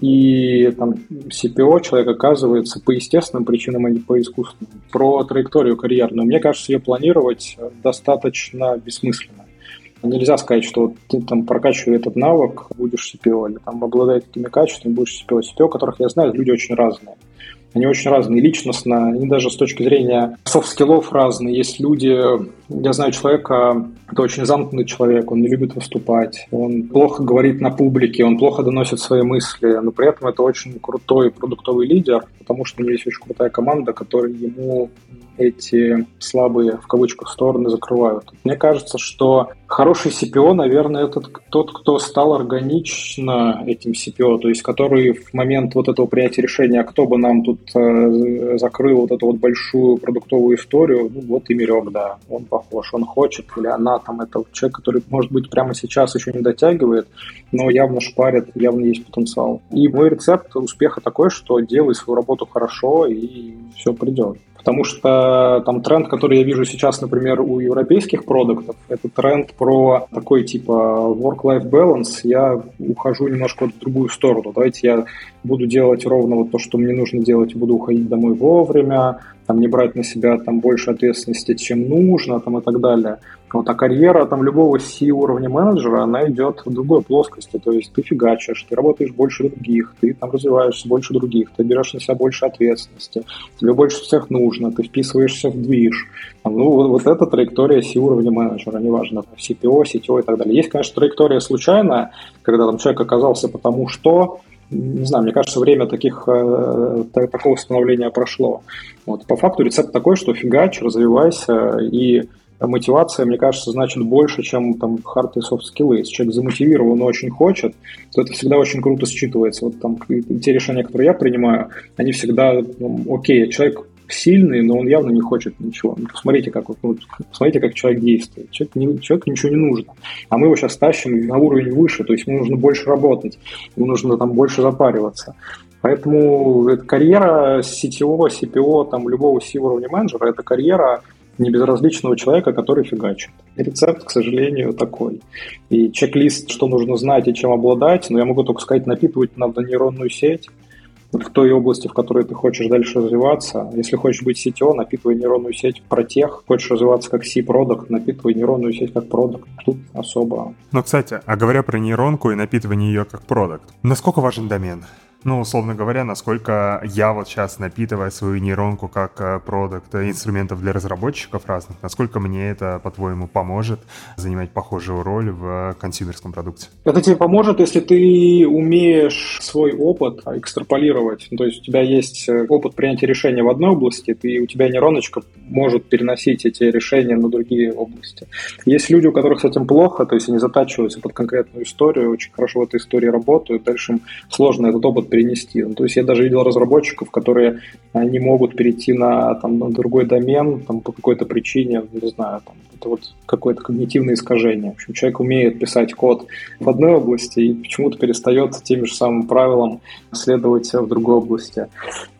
И там CPO человек оказывается по естественным причинам, а не по искусственным. Про траекторию карьерную. Мне кажется, ее планировать достаточно бессмысленно. Нельзя сказать, что ты там прокачивая этот навык, будешь CPO, или там обладая такими качествами, будешь CPO. CPO, которых я знаю, люди очень разные. Они очень разные личностно, они даже с точки зрения софт-скиллов разные. Есть люди, я знаю человека, это очень замкнутый человек, он не любит выступать, он плохо говорит на публике, он плохо доносит свои мысли, но при этом это очень крутой продуктовый лидер, потому что у него есть очень крутая команда, которая ему эти слабые, в кавычках, стороны закрывают. Мне кажется, что хороший CPO, наверное, это тот, кто стал органично этим CPO, то есть который в момент вот этого принятия решения, кто бы нам тут э, закрыл вот эту вот большую продуктовую историю, ну вот и Мирек, да, он похож, он хочет, или она там, это человек, который, может быть, прямо сейчас еще не дотягивает, но явно шпарит, явно есть потенциал. И мой рецепт успеха такой, что делай свою работу хорошо, и все придет. Потому что там тренд, который я вижу сейчас, например, у европейских продуктов, это тренд про такой типа work-life balance. Я ухожу немножко в другую сторону. Давайте я буду делать ровно вот то, что мне нужно делать, буду уходить домой вовремя, там не брать на себя там больше ответственности, чем нужно, там и так далее. Вот, а карьера там любого C-уровня менеджера, она идет в другой плоскости. То есть ты фигачишь, ты работаешь больше других, ты там развиваешься больше других, ты берешь на себя больше ответственности, тебе больше всех нужно, ты вписываешься в движ. Ну, вот, вот эта траектория C-уровня менеджера, неважно, CPO, CTO и так далее. Есть, конечно, траектория случайная, когда там человек оказался потому что, не знаю, мне кажется, время таких, э, такого становления прошло. Вот, по факту рецепт такой, что фигач, развивайся и мотивация, мне кажется, значит больше, чем там хард и софт скиллы. Если человек замотивирован, но очень хочет, то это всегда очень круто считывается. Вот там те решения, которые я принимаю, они всегда, ну, окей, человек сильный, но он явно не хочет ничего. Ну, посмотрите, как, ну, посмотрите, как человек действует. Человек, не, человеку ничего не нужно. А мы его сейчас тащим на уровень выше, то есть ему нужно больше работать, ему нужно там больше запариваться. Поэтому это карьера сетевого CPO, там, любого C-уровня менеджера, это карьера небезразличного человека, который фигачит. Рецепт, к сожалению, такой. И чек-лист, что нужно знать и чем обладать, но я могу только сказать, напитывать надо нейронную сеть, в той области, в которой ты хочешь дальше развиваться. Если хочешь быть CTO, напитывай нейронную сеть про тех. Хочешь развиваться как C-продукт, напитывай нейронную сеть как продукт. Тут особо. Ну, кстати, а говоря про нейронку и напитывание ее как продукт, насколько важен домен? Ну, условно говоря, насколько я вот сейчас напитываю свою нейронку как э, продукт инструментов для разработчиков разных, насколько мне это, по-твоему, поможет занимать похожую роль в консюмерском продукте? Это тебе поможет, если ты умеешь свой опыт экстраполировать. То есть у тебя есть э, опыт принятия решения в одной области, и у тебя нейроночка может переносить эти решения на другие области. Есть люди, у которых с этим плохо, то есть они затачиваются под конкретную историю, очень хорошо в этой истории работают, дальше им сложно этот опыт перенести. Ну, то есть я даже видел разработчиков, которые не могут перейти на, там, на другой домен там, по какой-то причине, не знаю, там, это вот какое-то когнитивное искажение. В общем, человек умеет писать код в одной области и почему-то перестает теми же самым правилам следовать в другой области.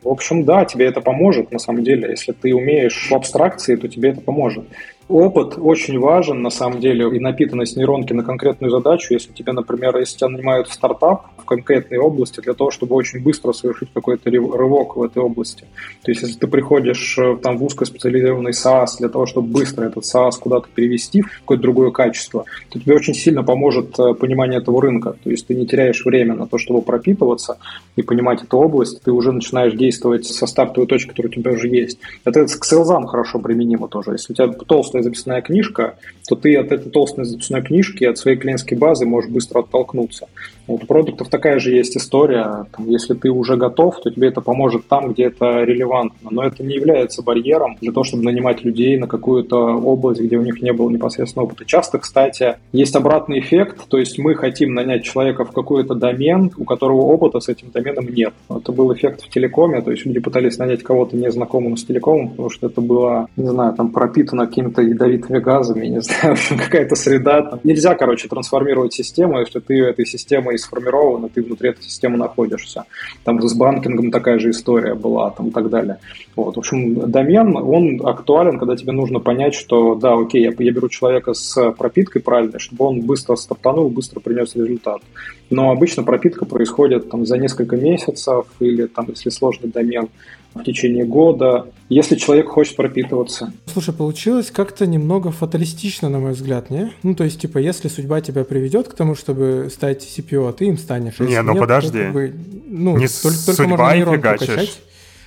В общем, да, тебе это поможет, на самом деле. Если ты умеешь в абстракции, то тебе это поможет. Опыт очень важен, на самом деле, и напитанность нейронки на конкретную задачу. Если тебе, например, если тебя нанимают в стартап в конкретной области для того, чтобы очень быстро совершить какой-то рывок в этой области. То есть, если ты приходишь э, там в узкоспециализированный SaaS для того, чтобы быстро этот SaaS куда-то перевести в какое-то другое качество, то тебе очень сильно поможет э, понимание этого рынка. То есть, ты не теряешь время на то, чтобы пропитываться и понимать эту область, ты уже начинаешь действовать со стартовой точки, которая у тебя уже есть. Это к селзам хорошо применимо тоже. Если у тебя толстая толстая записная книжка, то ты от этой толстой записной книжки, от своей клиентской базы можешь быстро оттолкнуться. Вот у продуктов такая же есть история. Если ты уже готов, то тебе это поможет там, где это релевантно. Но это не является барьером для того, чтобы нанимать людей на какую-то область, где у них не было непосредственного опыта. Часто, кстати, есть обратный эффект. То есть мы хотим нанять человека в какой-то домен, у которого опыта с этим доменом нет. Это был эффект в телекоме. То есть люди пытались нанять кого-то незнакомого с телекомом, потому что это было, не знаю, там пропитано какими-то ядовитыми газами, не знаю, какая-то среда. Там. Нельзя, короче, трансформировать систему, если ты этой системой сформирован, и ты внутри этой системы находишься. Там с банкингом такая же история была, там и так далее. Вот. В общем, домен, он актуален, когда тебе нужно понять, что да, окей, я, я беру человека с пропиткой правильной, чтобы он быстро стартанул, быстро принес результат. Но обычно пропитка происходит там, за несколько месяцев или, там, если сложный домен, в течение года, если человек хочет пропитываться. Слушай, получилось как-то немного фаталистично, на мой взгляд, не? Ну, то есть, типа, если судьба тебя приведет к тому, чтобы стать CPO, ты им станешь. А не, ну нет, подожди. То, как бы, ну, не только, судьба только можно и фигачишь. Покачать.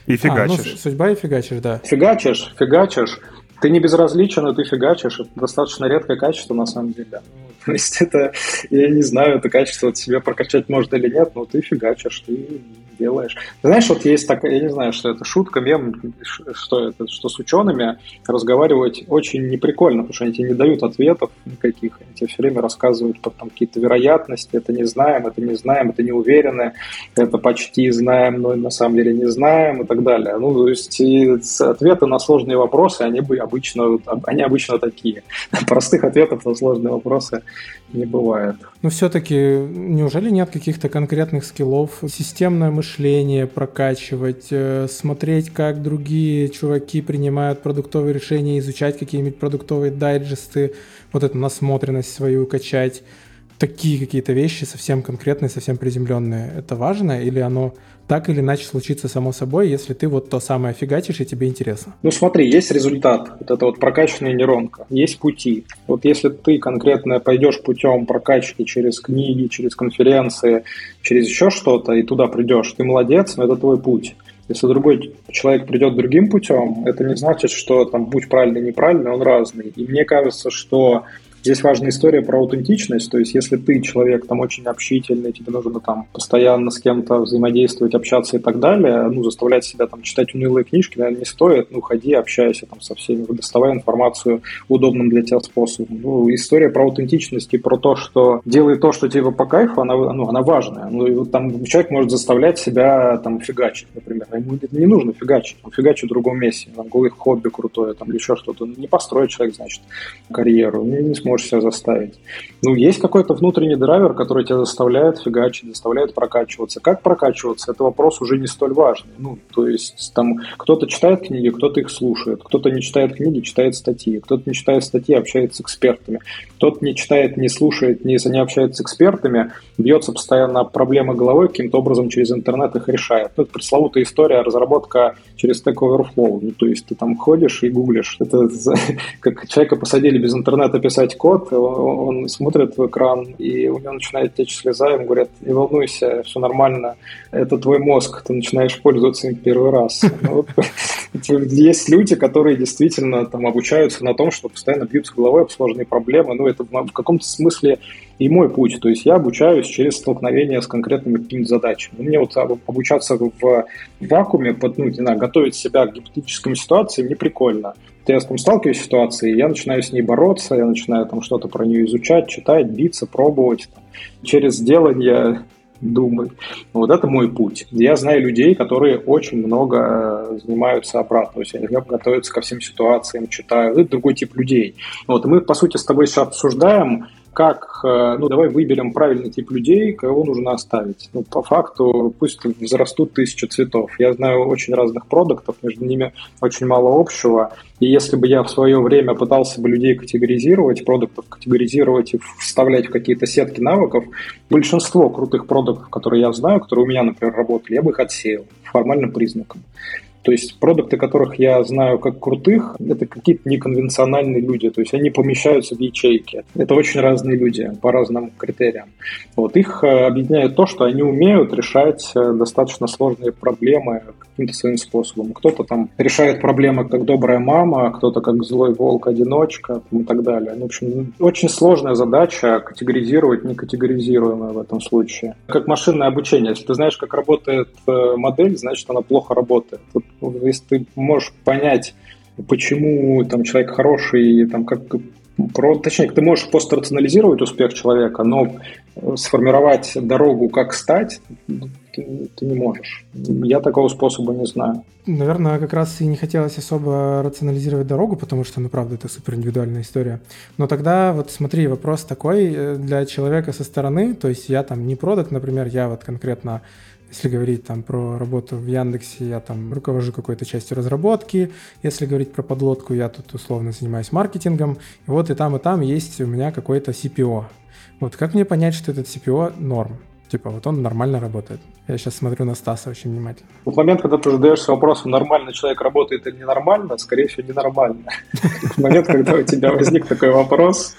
И фигачишь. А, ну, судьба и фигачишь, да. Фигачишь, фигачишь. Ты не безразличен, и ты фигачишь. Это достаточно редкое качество, на самом деле. То есть это, я не знаю, это качество от себя прокачать можно или нет, но ты фигачишь, ты делаешь. Знаешь, вот есть такая, я не знаю, что это шутка, мем, что это, что с учеными разговаривать очень неприкольно, потому что они тебе не дают ответов никаких, они тебе все время рассказывают про там какие-то вероятности, это не знаем, это не знаем, это не уверены, это почти знаем, но на самом деле не знаем и так далее. Ну, то есть ответы на сложные вопросы, они бы обычно, они обычно такие. Простых ответов на сложные вопросы не бывает. Но все-таки неужели нет каких-то конкретных скиллов? Системное мышление прокачивать, э, смотреть, как другие чуваки принимают продуктовые решения, изучать какие-нибудь продуктовые дайджесты, вот эту насмотренность свою качать. Такие какие-то вещи совсем конкретные, совсем приземленные. Это важно или оно так или иначе случится само собой, если ты вот то самое фигачишь и тебе интересно. Ну смотри, есть результат, вот это вот прокачанная нейронка, есть пути. Вот если ты конкретно пойдешь путем прокачки через книги, через конференции, через еще что-то, и туда придешь, ты молодец, но это твой путь. Если другой человек придет другим путем, это не значит, что там будь правильный, неправильный, он разный. И мне кажется, что Здесь важная история про аутентичность, то есть если ты человек там очень общительный, тебе нужно там постоянно с кем-то взаимодействовать, общаться и так далее, ну, заставлять себя там читать унылые книжки, наверное, не стоит, ну, ходи, общайся там со всеми, доставай информацию удобным для тебя способом. Ну, история про аутентичность и про то, что делай то, что тебе по кайфу, она, ну, она важная. Ну, и вот там человек может заставлять себя там фигачить, например, а ему не нужно фигачить, он фигачит в другом месте, там, голый хобби крутое, там, или еще что-то. Не построит человек, значит, карьеру, не, не сможет можешь себя заставить. Ну, есть какой-то внутренний драйвер, который тебя заставляет фигачить, заставляет прокачиваться. Как прокачиваться, это вопрос уже не столь важный. Ну, то есть там кто-то читает книги, кто-то их слушает, кто-то не читает книги, читает статьи, кто-то не читает статьи, общается с экспертами, кто-то не читает, не слушает, не, не общается с экспертами, бьется постоянно проблемы головой, каким-то образом через интернет их решает. Ну, это пресловутая история разработка через Stack Overflow. Ну, то есть ты там ходишь и гуглишь. Это как человека посадили без интернета писать код, он смотрит в экран, и у него начинает течь слеза, ему говорят, не волнуйся, все нормально, это твой мозг, ты начинаешь пользоваться им первый раз. Ну, есть люди, которые действительно там обучаются на том, что постоянно бьются головой об сложные проблемы. Ну, это в каком-то смысле и мой путь. То есть я обучаюсь через столкновение с конкретными какими-то задачами. Мне вот обучаться в вакууме, под, ну, не знаю, готовить себя к гипотетическим ситуациям не прикольно. Я с этим сталкиваюсь в ситуации, я начинаю с ней бороться, я начинаю там что-то про нее изучать, читать, биться, пробовать. Там, через делание думать. Вот это мой путь. Я знаю людей, которые очень много э, занимаются обратно. То есть они готовятся ко всем ситуациям, читают. Это другой тип людей. Вот мы, по сути, с тобой сейчас обсуждаем, как, э, ну, давай выберем правильный тип людей, кого нужно оставить. Ну, по факту, пусть взрастут тысячи цветов. Я знаю очень разных продуктов, между ними очень мало общего. И если бы я в свое время пытался бы людей категоризировать, продуктов категоризировать и вставлять в какие-то сетки навыков, большинство крутых продуктов, которые я знаю, которые у меня, например, работали, я бы их отсеял формальным признаком. То есть продукты, которых я знаю как крутых, это какие-то неконвенциональные люди, то есть они помещаются в ячейки. Это очень разные люди по разным критериям. Вот их э, объединяет то, что они умеют решать э, достаточно сложные проблемы каким-то своим способом. Кто-то там решает проблемы как добрая мама, кто-то как злой волк-одиночка и так далее. Ну, в общем, очень сложная задача категоризировать некатегоризируемое в этом случае. Как машинное обучение. Если ты знаешь, как работает э, модель, значит, она плохо работает. Вот если ты можешь понять, почему там человек хороший, там как про, точнее, ты можешь пострационализировать успех человека, но сформировать дорогу, как стать, ты, ты не можешь. Я такого способа не знаю. Наверное, как раз и не хотелось особо рационализировать дорогу, потому что, ну, правда, это супер индивидуальная история. Но тогда вот смотри, вопрос такой э, для человека со стороны, то есть я там не продукт, например, я вот конкретно если говорить там про работу в Яндексе, я там руковожу какой-то частью разработки. Если говорить про подлодку, я тут условно занимаюсь маркетингом. И вот и там, и там есть у меня какой-то CPO. Вот как мне понять, что этот CPO норм? Типа, вот он нормально работает. Я сейчас смотрю на Стаса очень внимательно. В момент, когда ты задаешься вопросом, нормально человек работает или ненормально, скорее всего, ненормально. В момент, когда у тебя возник такой вопрос,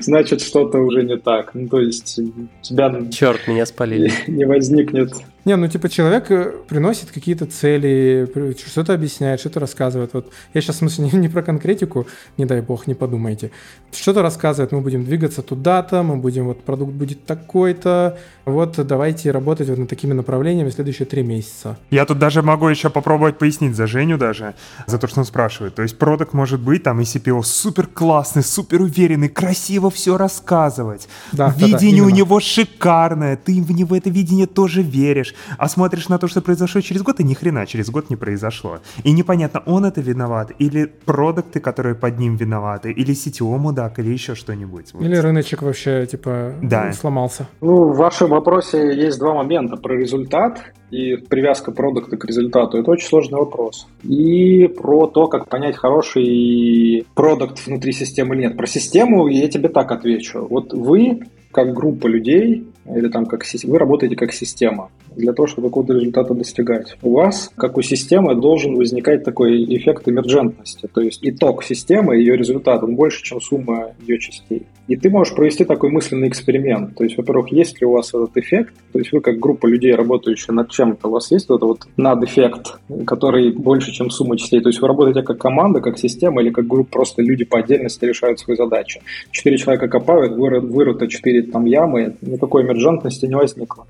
значит, что-то уже не так. Ну, то есть, тебя... Черт, меня спалили. Не возникнет не, ну типа человек э, приносит какие-то цели, что-то объясняет, что-то рассказывает. Вот я сейчас в смысле не, не про конкретику, не дай бог, не подумайте. Что-то рассказывает, мы будем двигаться туда-то, мы будем, вот продукт будет такой-то, вот давайте работать вот над такими направлениями следующие три месяца. Я тут даже могу еще попробовать пояснить за Женю даже, за то, что он спрашивает. То есть продукт может быть там и CPO супер классный, супер уверенный, красиво все рассказывать. Да, Видение да, да, у него шикарное, ты в него это видение тоже веришь смотришь, а смотришь на то, что произошло через год, и ни хрена через год не произошло. И непонятно, он это виноват, или продукты, которые под ним виноваты, или CTO мудак, или еще что-нибудь. Вот. Или рыночек вообще, типа, да. сломался. Ну, в вашем вопросе есть два момента. Про результат и привязка продукта к результату. Это очень сложный вопрос. И про то, как понять, хороший продукт внутри системы или нет. Про систему я тебе так отвечу. Вот вы, как группа людей, или там как вы работаете как система для того, чтобы какого-то результата достигать. У вас, как у системы, должен возникать такой эффект эмерджентности, то есть итог системы, ее результат, он больше, чем сумма ее частей. И ты можешь провести такой мысленный эксперимент. То есть, во-первых, есть ли у вас этот эффект, то есть вы как группа людей, работающая над чем-то, у вас есть вот этот вот над-эффект, который больше, чем сумма частей. То есть вы работаете как команда, как система или как группа, просто люди по отдельности решают свои задачи. Четыре человека копают, вырыто четыре там ямы, никакой эмерджентности не возникло.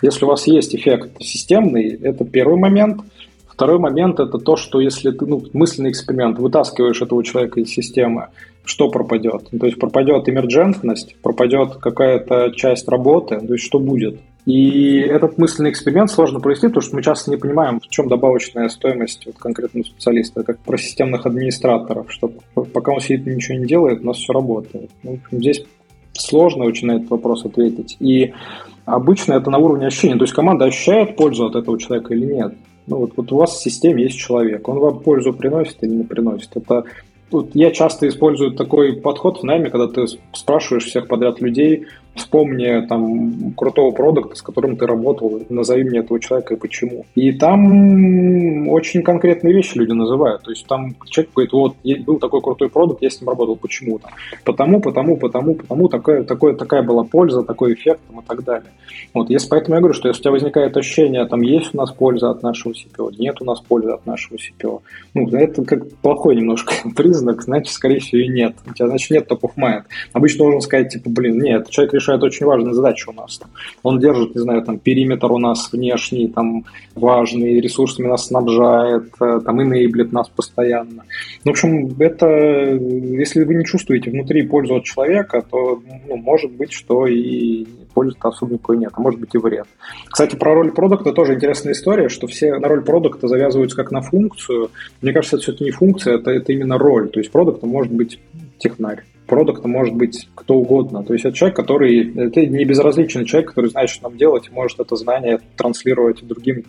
Если у вас есть эффект системный, это первый момент. Второй момент – это то, что если ты, ну, мысленный эксперимент, вытаскиваешь этого человека из системы, что пропадет? То есть пропадет эмерджентность, пропадет какая-то часть работы, то есть что будет? И этот мысленный эксперимент сложно провести, потому что мы часто не понимаем, в чем добавочная стоимость вот конкретного специалиста, как про системных администраторов, что пока он сидит и ничего не делает, у нас все работает. Ну, здесь сложно очень на этот вопрос ответить. И обычно это на уровне ощущения. То есть команда ощущает пользу от этого человека или нет. Ну, вот, вот у вас в системе есть человек, он вам пользу приносит или не приносит. Это вот я часто использую такой подход в найме, когда ты спрашиваешь всех подряд людей, вспомни там крутого продукта, с которым ты работал, назови мне этого человека и почему. И там очень конкретные вещи люди называют. То есть там человек говорит, вот, был такой крутой продукт, я с ним работал, почему там? Потому, потому, потому, потому, такая, такая, такая была польза, такой эффект там, и так далее. Вот, если поэтому я говорю, что если у тебя возникает ощущение, там, есть у нас польза от нашего CPO, нет у нас пользы от нашего CPO, ну, это как плохой немножко признак, значит, скорее всего, и нет. У тебя, значит, нет top of. Обычно должен сказать, типа, блин, нет, человек решает очень важные задачи у нас. Он держит, не знаю, там периметр у нас внешний, там важный, ресурсами нас снабжает, э, там инейблит нас постоянно. В общем, это, если вы не чувствуете внутри пользу от человека, то ну, может быть, что и пользы-то особо никакой нет, а может быть и вред. Кстати, про роль продукта тоже интересная история, что все на роль продукта завязываются как на функцию. Мне кажется, это все-таки не функция, это, это именно роль. То есть продукт может быть технарь продукта может быть кто угодно. То есть это человек, который, это не безразличный человек, который знает, что нам делать, может это знание транслировать другим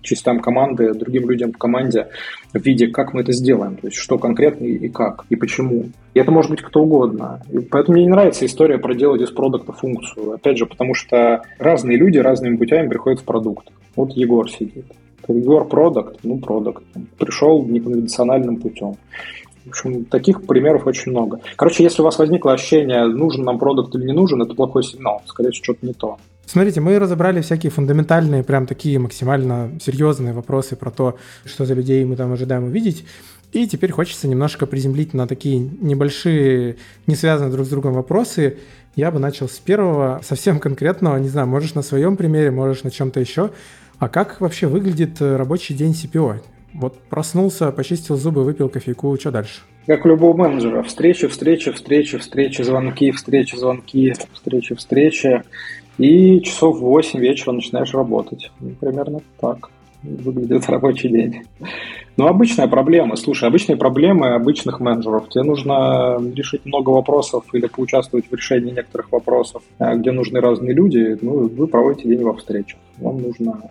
частям команды, другим людям в команде в виде, как мы это сделаем, то есть что конкретно и как, и почему. И это может быть кто угодно. И поэтому мне не нравится история про делать из продукта функцию. Опять же, потому что разные люди разными путями приходят в продукт. Вот Егор сидит. Егор продукт, ну продукт. Пришел неконвенциональным путем. В общем, таких примеров очень много. Короче, если у вас возникло ощущение, нужен нам продукт или не нужен, это плохой сигнал. Скорее всего, что-то не то. Смотрите, мы разобрали всякие фундаментальные, прям такие максимально серьезные вопросы про то, что за людей мы там ожидаем увидеть. И теперь хочется немножко приземлить на такие небольшие, не связанные друг с другом вопросы. Я бы начал с первого, совсем конкретного, не знаю, можешь на своем примере, можешь на чем-то еще. А как вообще выглядит рабочий день CPO? Вот проснулся, почистил зубы, выпил кофейку, что дальше? Как у любого менеджера. Встречи, встречи, встречи, встречи, звонки, встречи, звонки, встречи, встречи. И часов в 8 вечера начинаешь работать. Ну, примерно так выглядит рабочий день. Но обычная проблема. Слушай, обычные проблемы обычных менеджеров. Тебе нужно решить много вопросов или поучаствовать в решении некоторых вопросов, э, где нужны разные люди. Ну, вы проводите день во встречах. Вам нужно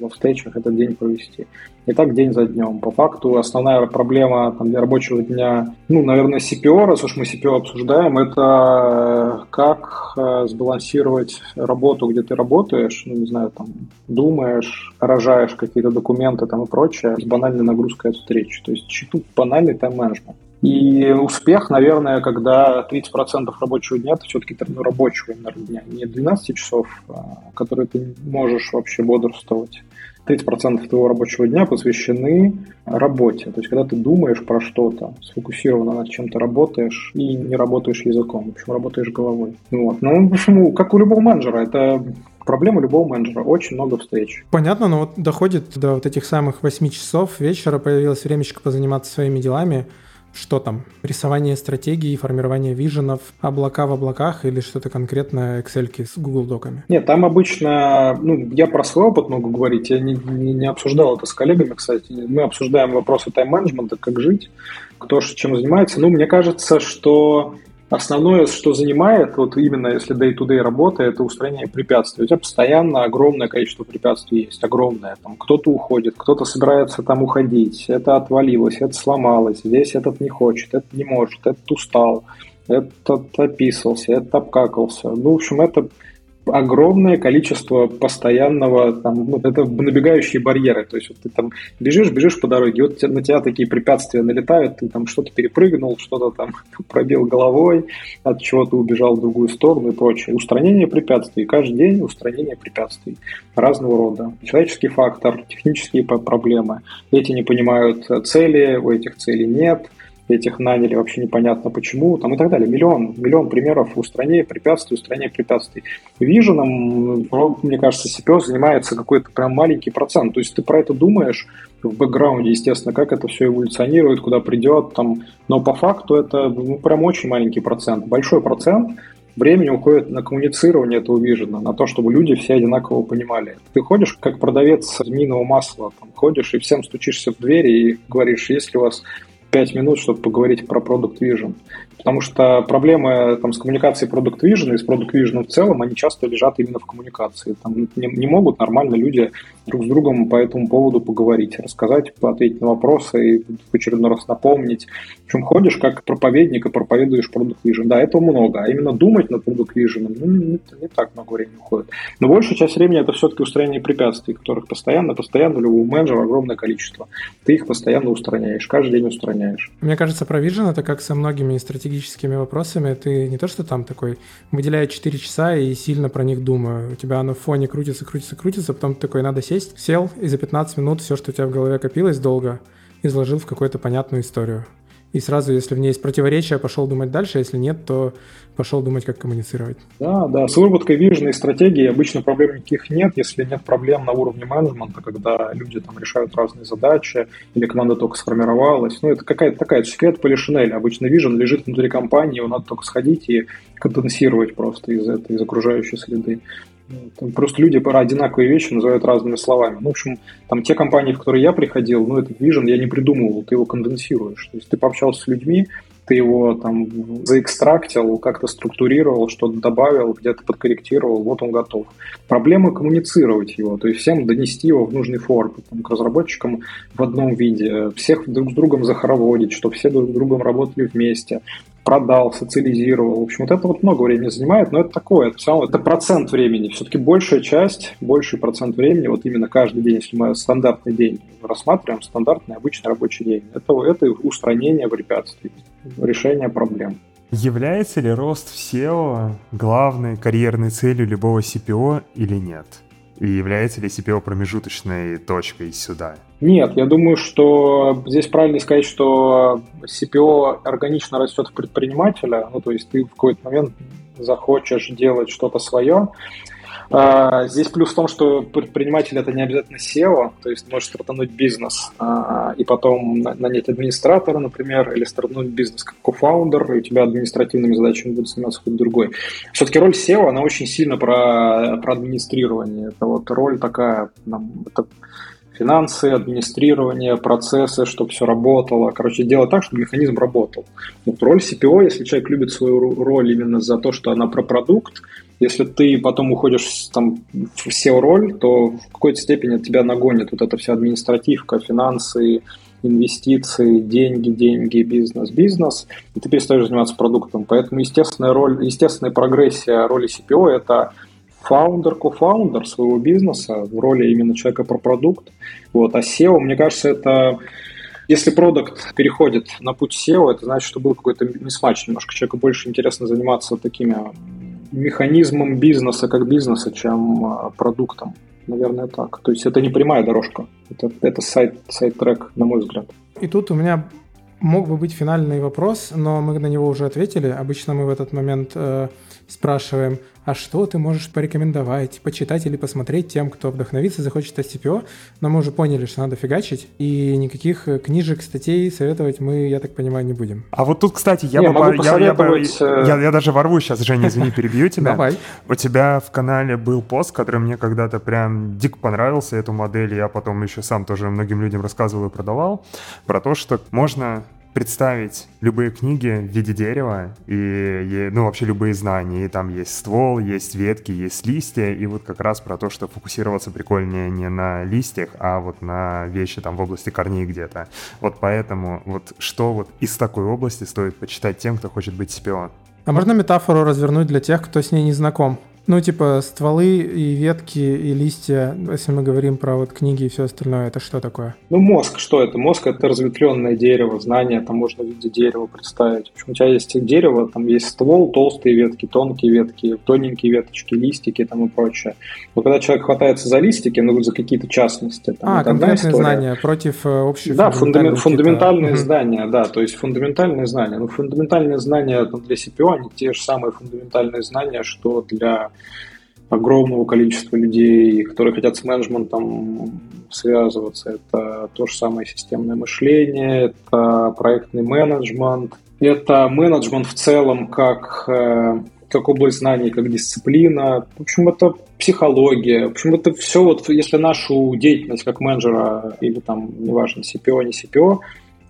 во встречах этот день провести. И так день за днем. По факту основная проблема там, для рабочего дня, ну, наверное, CPO, раз уж мы CPO обсуждаем, это э, как э, сбалансировать работу, где ты работаешь, ну, не знаю, там, думаешь, рожаешь какие-то документы там и прочее, с банальной нагрузкой от встречи. То есть тут банальный тайм-менеджмент. И успех, наверное, когда 30% рабочего дня, это все-таки рабочего дня, не 12 часов, а, которые ты можешь вообще бодрствовать. 30% твоего рабочего дня посвящены работе. То есть, когда ты думаешь про что-то, сфокусированно над чем-то работаешь и не работаешь языком, в общем, работаешь головой. Вот. Ну, в общем, как у любого менеджера, это проблема любого менеджера. Очень много встреч. Понятно, но вот доходит до вот этих самых 8 часов вечера, появилось времечко позаниматься своими делами что там? Рисование стратегии, формирование виженов, облака в облаках или что-то конкретное Excel с Google доками? Нет, там обычно, ну, я про свой опыт могу говорить, я не, не, не обсуждал это с коллегами, кстати. Мы обсуждаем вопросы тайм-менеджмента, как жить, кто чем занимается. Ну, мне кажется, что Основное, что занимает, вот именно если day-to-day работа, это устранение препятствий. У тебя постоянно огромное количество препятствий есть, огромное. Там кто-то уходит, кто-то собирается там уходить, это отвалилось, это сломалось, здесь этот не хочет, этот не может, этот устал, этот описался, этот обкакался. Ну, в общем, это огромное количество постоянного, там, ну, это набегающие барьеры. То есть вот ты там бежишь, бежишь по дороге, вот на тебя такие препятствия налетают, ты там что-то перепрыгнул, что-то там пробил головой, от чего-то убежал в другую сторону и прочее. Устранение препятствий. Каждый день устранение препятствий разного рода. Человеческий фактор, технические проблемы. Эти не понимают цели, у этих целей нет – этих наняли, вообще непонятно почему, там и так далее. Миллион, миллион примеров устранения препятствий, устранения препятствий. Виженом, мне кажется, CPO занимается какой-то прям маленький процент. То есть ты про это думаешь в бэкграунде, естественно, как это все эволюционирует, куда придет, там, но по факту это ну, прям очень маленький процент. Большой процент времени уходит на коммуницирование этого вижена, на то, чтобы люди все одинаково понимали. Ты ходишь как продавец змеиного масла, там, ходишь и всем стучишься в двери и говоришь, есть ли у вас пять минут, чтобы поговорить про Product Vision. Потому что проблемы там, с коммуникацией Product Vision и с Product Vision в целом, они часто лежат именно в коммуникации. Там не, не могут нормально люди друг с другом по этому поводу поговорить, рассказать, ответить на вопросы и в очередной раз напомнить. В общем, ходишь как проповедник и проповедуешь Product Vision. Да, этого много. А именно думать над Product Vision, ну, не, не так много времени уходит. Но большая часть времени это все-таки устранение препятствий, которых постоянно, постоянно у любого менеджера огромное количество. Ты их постоянно устраняешь, каждый день устраняешь. Мне кажется, про Vision это как со многими стратегическими стратегическими вопросами, ты не то, что там такой выделяет 4 часа и сильно про них думаю. У тебя оно в фоне крутится, крутится, крутится, потом ты такой, надо сесть, сел, и за 15 минут все, что у тебя в голове копилось долго, изложил в какую-то понятную историю. И сразу, если в ней есть противоречия, пошел думать дальше, если нет, то пошел думать, как коммуницировать. Да, да, с выработкой виженной стратегии обычно проблем никаких нет, если нет проблем на уровне менеджмента, когда люди там решают разные задачи, или команда только сформировалась. Ну, это какая-то такая секрет полишинель. Обычно вижен лежит внутри компании, его надо только сходить и конденсировать просто из этой, из окружающей среды. Там просто люди про одинаковые вещи называют разными словами. Ну, в общем, там те компании, в которые я приходил, ну, этот вижен я не придумывал, ты его конденсируешь. То есть ты пообщался с людьми, ты его там заэкстрактил, как-то структурировал, что-то добавил, где-то подкорректировал, вот он готов. Проблема коммуницировать его, то есть всем донести его в нужный форме, там, к разработчикам в одном виде, всех друг с другом захороводить, чтобы все друг с другом работали вместе, продал, социализировал. В общем, вот это вот много времени занимает, но это такое, это, равно, это процент времени. Все-таки большая часть, больший процент времени, вот именно каждый день, если мы стандартный день рассматриваем, стандартный обычный рабочий день, это, это устранение препятствий, решение проблем. Является ли рост в SEO главной карьерной целью любого CPO или нет? И является ли CPO промежуточной точкой сюда? Нет, я думаю, что здесь правильно сказать, что CPO органично растет в предпринимателя, ну то есть ты в какой-то момент захочешь делать что-то свое, здесь плюс в том, что предприниматель это не обязательно SEO, то есть можешь стартануть бизнес а, и потом нанять администратора, например, или стартануть бизнес как кофаундер, и у тебя административными задачами будет заниматься кто-то другой. Все-таки роль SEO, она очень сильно про, про администрирование. Это вот роль такая, это финансы, администрирование, процессы, чтобы все работало. Короче, делать так, чтобы механизм работал. Вот роль CPO, если человек любит свою роль именно за то, что она про продукт, если ты потом уходишь там, в SEO-роль, то в какой-то степени от тебя нагонит вот эта вся административка, финансы, инвестиции, деньги, деньги, бизнес, бизнес, и ты перестаешь заниматься продуктом. Поэтому естественная роль, естественная прогрессия роли CPO – это фаундер, кофаундер своего бизнеса в роли именно человека про продукт. Вот. А SEO, мне кажется, это если продукт переходит на путь SEO, это значит, что был какой-то мисматч немножко. Человеку больше интересно заниматься такими механизмом бизнеса как бизнеса, чем а, продуктом. Наверное, так. То есть это не прямая дорожка. Это, это сайт, сайт-трек, на мой взгляд. И тут у меня мог бы быть финальный вопрос, но мы на него уже ответили. Обычно мы в этот момент э, спрашиваем, а что ты можешь порекомендовать, почитать или посмотреть тем, кто вдохновится, захочет стать CPO, но мы уже поняли, что надо фигачить, и никаких э, книжек, статей советовать мы, я так понимаю, не будем. А вот тут, кстати, я, не, бы, я, я, бы, э, я, я даже ворву сейчас, Женя, извини, перебью тебя. Давай. У тебя в канале был пост, который мне когда-то прям дико понравился, эту модель, я потом еще сам тоже многим людям рассказывал и продавал, про то, что можно представить любые книги в виде дерева и, ну, вообще любые знания. И там есть ствол, есть ветки, есть листья. И вот как раз про то, что фокусироваться прикольнее не на листьях, а вот на вещи там в области корней где-то. Вот поэтому вот что вот из такой области стоит почитать тем, кто хочет быть CPO? А можно метафору развернуть для тех, кто с ней не знаком? Ну, типа, стволы и ветки, и листья, если мы говорим про вот книги и все остальное, это что такое? Ну, мозг, что это? Мозг — это разветвленное дерево, знания, там можно в виде дерева представить. В общем, у тебя есть дерево, там есть ствол, толстые ветки, тонкие ветки, тоненькие веточки, листики там и прочее. Но когда человек хватается за листики, ну, за какие-то частности, там, а, конкретные знания против э, общих Да, фундамент, фундаментальные знания, да, то есть фундаментальные знания. Ну, фундаментальные знания для CPO, они те же самые фундаментальные знания, что для огромного количества людей, которые хотят с менеджментом связываться. Это то же самое системное мышление, это проектный менеджмент, это менеджмент в целом как, э, как область знаний, как дисциплина. В общем, это психология. В общем, это все вот, если нашу деятельность как менеджера или там, неважно, CPO, не CPO,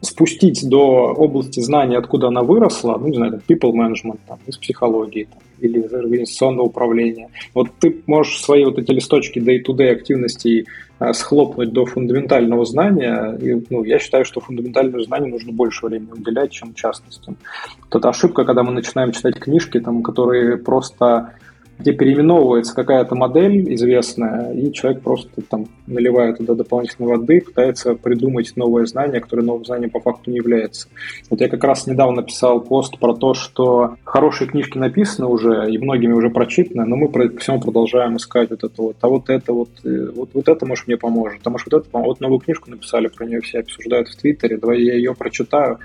спустить до области знаний, откуда она выросла, ну, не знаю, people management, там, из психологии там, или из организационного управления. Вот ты можешь свои вот эти листочки day-to-day активностей а, схлопнуть до фундаментального знания. И, ну, я считаю, что фундаментальному знанию нужно больше времени уделять, чем частностям. Вот ошибка, когда мы начинаем читать книжки, там, которые просто где переименовывается какая-то модель известная, и человек просто там наливает туда дополнительной воды, пытается придумать новое знание, которое новым знанием по факту не является. Вот я как раз недавно написал пост про то, что хорошие книжки написаны уже, и многими уже прочитаны, но мы по всему продолжаем искать вот это вот, а вот это вот, э, вот, вот это, может, мне поможет, а может, вот это, вот новую книжку написали, про нее все обсуждают в Твиттере, давай я ее прочитаю,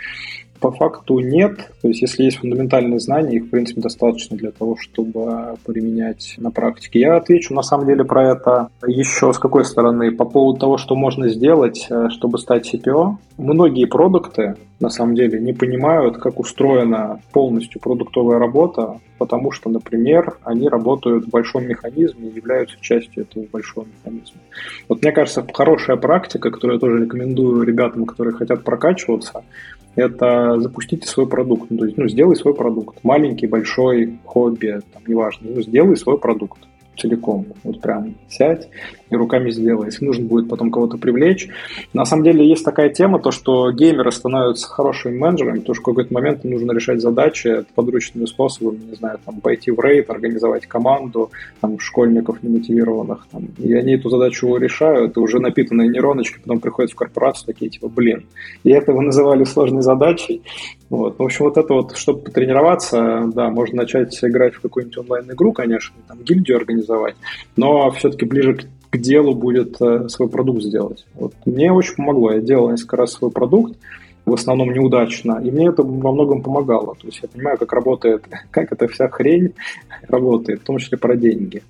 по факту нет. То есть, если есть фундаментальные знания, их, в принципе, достаточно для того, чтобы применять на практике. Я отвечу, на самом деле, про это еще с какой стороны. По поводу того, что можно сделать, э, чтобы стать CPO. Многие продукты, на самом деле, не понимают, как устроена полностью продуктовая работа, потому что, например, они работают в большом механизме и являются частью этого большого механизма. Вот мне кажется, хорошая практика, которую я тоже рекомендую ребятам, которые хотят прокачиваться, это запустите свой продукт. Ну, то есть, ну, сделай свой продукт. Маленький, большой, хобби, там, неважно. Ну, сделай свой продукт целиком. Вот прям сядь и руками сделай. Если нужно будет потом кого-то привлечь. На самом деле есть такая тема, то что геймеры становятся хорошими менеджерами, потому что в какой-то момент нужно решать задачи подручными способами, не знаю, там, пойти в рейд, организовать команду, там, школьников немотивированных, там, и они эту задачу решают, и уже напитанные нейроночки потом приходят в корпорацию, такие, типа, блин, и это вы называли сложной задачей, вот. В общем, вот это вот, чтобы потренироваться, да, можно начать играть в какую-нибудь онлайн-игру, конечно, там гильдию организовать, но все-таки ближе к, к делу будет э, свой продукт сделать. Вот. Мне очень помогло. Я делал несколько раз свой продукт, в основном неудачно, и мне это во многом помогало. То есть я понимаю, как работает, как эта вся хрень работает, в том числе про деньги.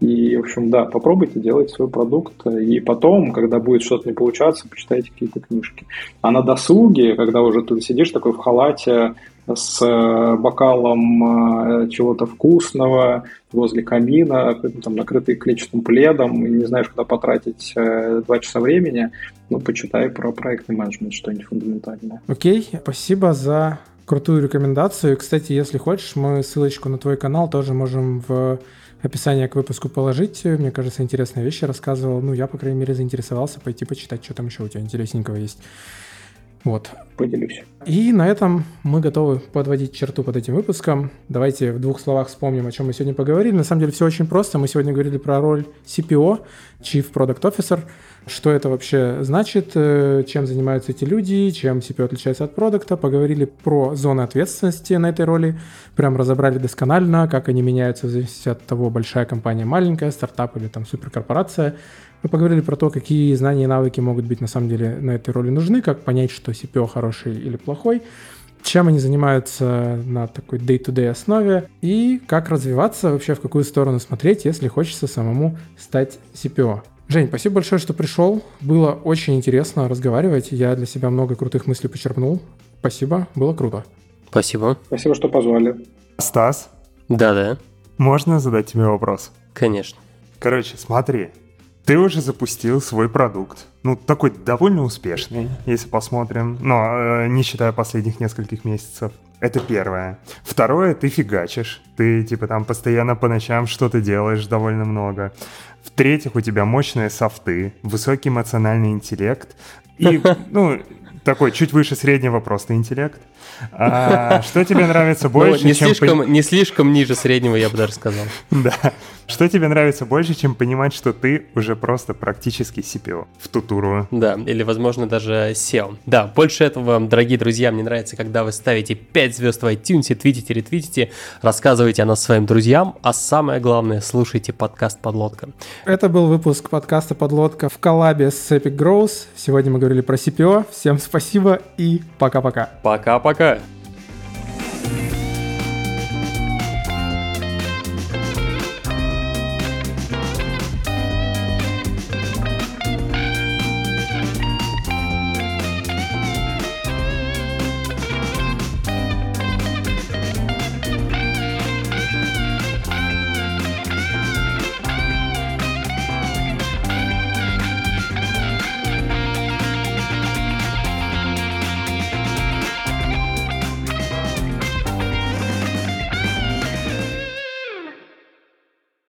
И, в общем, да, попробуйте делать свой продукт, и потом, когда будет что-то не получаться, почитайте какие-то книжки. А на досуге, когда уже ты сидишь такой в халате с э, бокалом э, чего-то вкусного возле камина, там, накрытый клетчатым пледом, и не знаешь, куда потратить э, два часа времени, ну, почитай про проектный менеджмент, что-нибудь фундаментальное. Окей, спасибо за крутую рекомендацию. Кстати, если хочешь, мы ссылочку на твой канал тоже можем в описание к выпуску положить. Мне кажется, интересные вещи рассказывал. Ну, я, по крайней мере, заинтересовался пойти почитать, что там еще у тебя интересненького есть. Вот. Поделюсь. И на этом мы готовы подводить черту под этим выпуском. Давайте в двух словах вспомним, о чем мы сегодня поговорили. На самом деле все очень просто. Мы сегодня говорили про роль CPO, Chief Product Officer – что это вообще значит, э, чем занимаются эти люди, чем CPO отличается от продукта, поговорили про зоны ответственности на этой роли, прям разобрали досконально, как они меняются в зависимости от того, большая компания, маленькая, стартап или там суперкорпорация. Мы поговорили про то, какие знания и навыки могут быть на самом деле на этой роли нужны, как понять, что CPO хороший или плохой, чем они занимаются на такой day-to-day основе и как развиваться, вообще в какую сторону смотреть, если хочется самому стать CPO. Жень, спасибо большое, что пришел. Было очень интересно разговаривать. Я для себя много крутых мыслей почерпнул. Спасибо, было круто. Спасибо. Спасибо, что позвали. Стас? Да-да. Можно задать тебе вопрос? Конечно. Короче, смотри, ты уже запустил свой продукт. Ну, такой довольно успешный, если посмотрим. Но э, не считая последних нескольких месяцев. Это первое. Второе, ты фигачишь. Ты, типа, там постоянно по ночам что-то делаешь довольно много. В-третьих, у тебя мощные софты, высокий эмоциональный интеллект и, ну, такой чуть выше среднего просто интеллект. А, что тебе нравится ну, больше, ну, не чем... Слишком, не слишком ниже среднего, я бы даже сказал. Да. Что тебе нравится больше, чем понимать, что ты уже просто практически CPO в тутуру? Да, или, возможно, даже SEO. Да, больше этого, дорогие друзья, мне нравится, когда вы ставите 5 звезд в iTunes, твитите, ретвитите, рассказывайте о нас своим друзьям, а самое главное, слушайте подкаст «Подлодка». Это был выпуск подкаста «Подлодка» в коллабе с Epic Growth. Сегодня мы говорили про CPO. Всем спасибо и пока-пока. Пока-пока. Good.